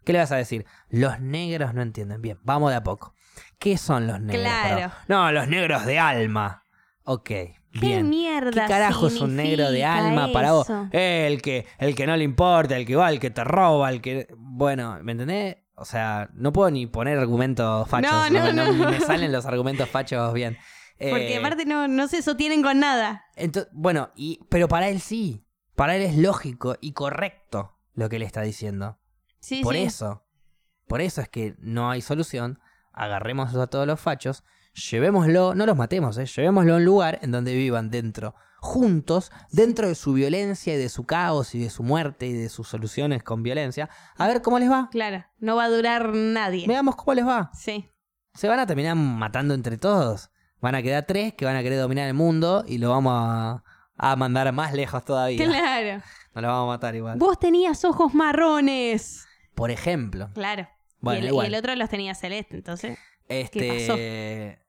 ¿Qué le vas a decir? Los negros no entienden. Bien, vamos de a poco. ¿Qué son los negros? Claro. No, los negros de alma. Ok, ¿Qué bien. mierda ¿Qué carajo es un negro de alma para vos? Eh, el que, el que no le importa, el que va, el que te roba, el que. Bueno, ¿me entendés? O sea, no puedo ni poner argumentos fachos. No, no, no. me salen los argumentos fachos bien. Porque Eh, aparte no, no se sostienen con nada. bueno, y, pero para él sí. Para él es lógico y correcto lo que él está diciendo. Sí, Por sí. eso. Por eso es que no hay solución. Agarremos a todos los fachos, llevémoslo, no los matemos, ¿eh? llevémoslo a un lugar en donde vivan dentro, juntos, dentro de su violencia y de su caos y de su muerte y de sus soluciones con violencia, a ver cómo les va. Claro, no va a durar nadie. Veamos cómo les va. Sí. Se van a terminar matando entre todos. Van a quedar tres que van a querer dominar el mundo y lo vamos a, a mandar más lejos todavía. Claro. No lo vamos a matar igual. Vos tenías ojos marrones. Por ejemplo. Claro. Bueno, y, el, y igual. el otro los tenía celeste, entonces. Este.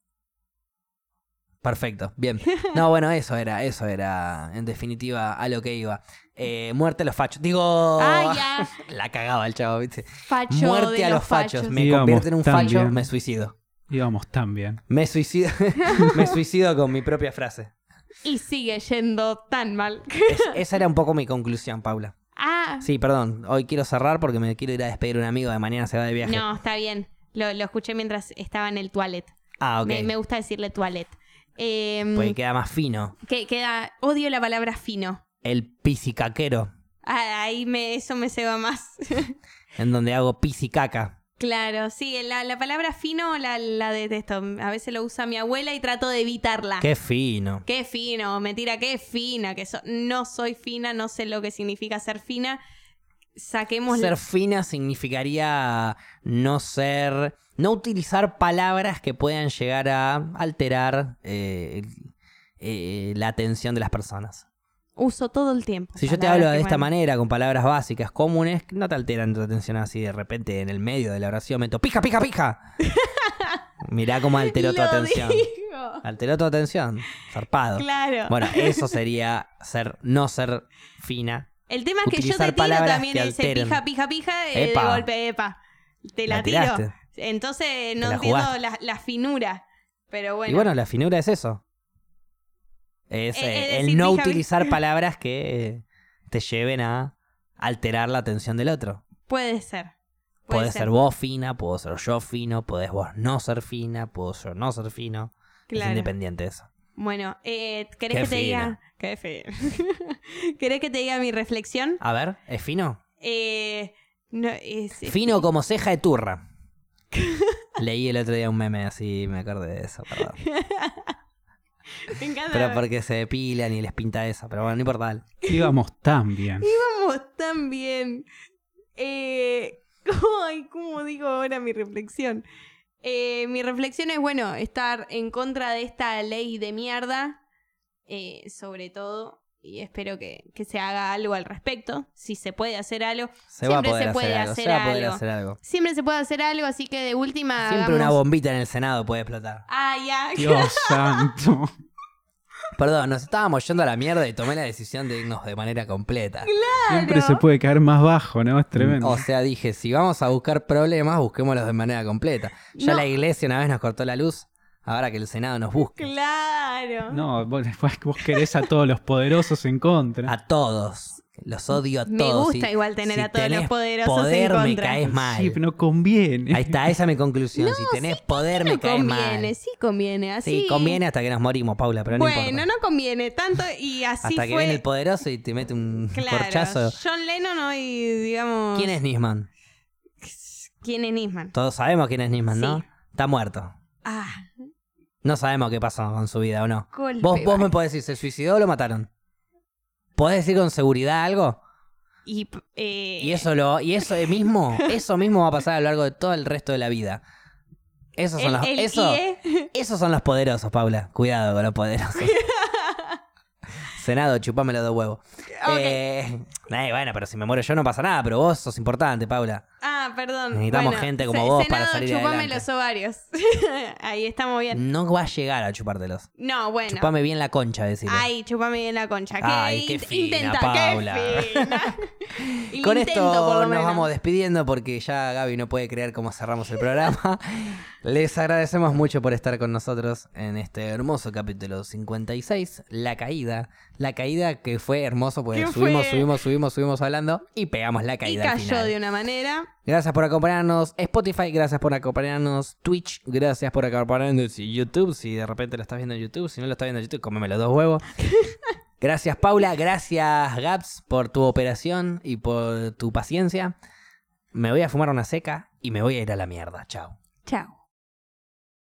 Perfecto, bien. No, bueno, eso era, eso era, en definitiva, a lo que iba. Eh, muerte a los fachos. Digo. Ah, ya. La cagaba el chavo, ¿viste? Facho muerte de a los fachos. fachos. Me convierto en un facho, bien. me suicido. Íbamos tan bien. Me suicido. me suicido con mi propia frase. Y sigue yendo tan mal. Es- esa era un poco mi conclusión, Paula. Ah, Sí, perdón. Hoy quiero cerrar porque me quiero ir a despedir a un amigo de mañana se va de viaje. no, está bien. Lo, lo escuché mientras estaba en el toilet. Ah, ok. me, me gusta decirle toilet. Em, Porque queda más fino. que queda. Odio la palabra fino. El pisicaquero. Ah, ahí me, eso me ceba más. En donde hago pisicaca. Claro, sí, la, la palabra fino la, la detesto. A veces lo usa mi abuela y trato de evitarla. Qué fino. Qué fino, mentira, qué fina, que so- no soy fina, no sé lo que significa ser fina. Saquemos Ser fina significaría no ser. no utilizar palabras que puedan llegar a alterar eh, eh, la atención de las personas. Uso todo el tiempo. Si yo te hablo de esta bueno, manera, con palabras básicas, comunes, no te alteran tu atención así de repente en el medio de la oración. Meto pija, pija, pija. Mirá cómo alteró tu lo atención. digo. Alteró tu atención. Zarpado. Claro. Bueno, eso sería ser, no ser fina. el tema es que yo te tiro también ese pija, pija, pija, eh, de golpe, epa. Te la, La tiro. Entonces no la entiendo la, la finura. Pero bueno. Y bueno, la finura es eso. Es Eh, eh, eh, el decir no utilizar palabras que te lleven a alterar la atención del otro. puede ser. Puede Puede ser vos fina, puedo ser yo fino, podés vos no ser fina, puedo yo no ser fino. Es Claro. independiente eso. Bueno, eh, ¿querés Qué que te diga? Qué. ¿Querés que te diga mi reflexión? A ver, ¿es fino? Eh, no, es, es- Fino como ceja de turra. Leí el otro día un meme así, me acordé de eso, perdón. Me encanta. Pero porque se depilan y les pinta eso, pero bueno, no importa. dale. Íbamos tan bien. Vamos tan bien. Eh, ay, ¿cómo digo ahora mi reflexión? Eh, mi reflexión es, bueno, estar en contra de esta ley de mierda, eh, sobre todo, y espero que, que se haga algo al respecto, si se puede hacer algo. Se va a Siempre poder se puede hacer algo, hacer se va a poder algo. hacer algo. Siempre se puede hacer algo, así que de última... Siempre una bombita en el Senado puede explotar. Ah, ya. Dios santo. Perdón, nos estábamos yendo a la mierda y tomé la decisión de irnos de manera completa. Siempre se puede caer más bajo, ¿no? Es tremendo. O sea, dije, si vamos a buscar problemas, busquémoslos de manera completa. Ya No. la iglesia una vez nos cortó la luz, ahora que el Senado nos busque. Claro. No, vos, vos- querés a todos los poderosos en contra. A todos. Los odio a Me todos. gusta Si- igual tener si a todos los tenés poderosos poder, en me contra. caes mal. Sí, pero no conviene. Ahí está, esa es mi conclusión. si tenés poder, me No caes conviene, mal. sí conviene, así. Sí, conviene hasta que nos morimos, Paula, pero no bueno, importa. no conviene tanto y así hasta que fue. viene el poderoso y te mete un claro, corchazo. John Lennon hoy, digamos... ¿Quién es Nisman? ¿Quién es Nisman? Todos sabemos quién es Nisman, ¿no? Está muerto. Ah, No sabemos qué pasó con su vida o no. golpe. Vos, vos me podés decir, ¿se suicidó o lo mataron? ¿Podés decir con seguridad algo? Y, eh, Y eso lo, y eso mismo, eso mismo va a pasar a lo largo de todo el resto de la vida. Esos son El- los, el eso- esos son los poderosos, Paula. Cuidado con los poderosos. Senado, chupame los dos huevos. Eh, eh, bueno, pero si me muero yo no pasa nada, pero vos sos importante, Paula. Ah, perdón. Necesitamos Bueno, gente como vos para salir chupame adelante. los ovarios. Ahí estamos bien. No va a llegar a chupártelos. No, bueno. Chupame bien la concha, decirle. Ay, chupame bien la concha. Ay, qué in- fina, intenta, Paula. qué fina. Y Con esto intento, por lo nos vamos despidiendo porque ya Gaby no puede creer cómo cerramos el programa. Les agradecemos mucho por estar con nosotros en este hermoso capítulo 56, La Caída. La caída que fue hermoso porque ¿Qué subimos, fue? subimos, subimos, subimos hablando y pegamos la Y caída. al cayó final. de una manera. Gracias por acompañarnos Spotify, gracias por acompañarnos Twitch, gracias por acompañarnos YouTube, si de repente lo estás viendo en YouTube, si no lo estás viendo en YouTube, cómeme los dos huevos. Gracias Paula, gracias Gaps por tu operación y por tu paciencia. Me voy a fumar una seca y me voy a ir a la mierda. Chao. Chao.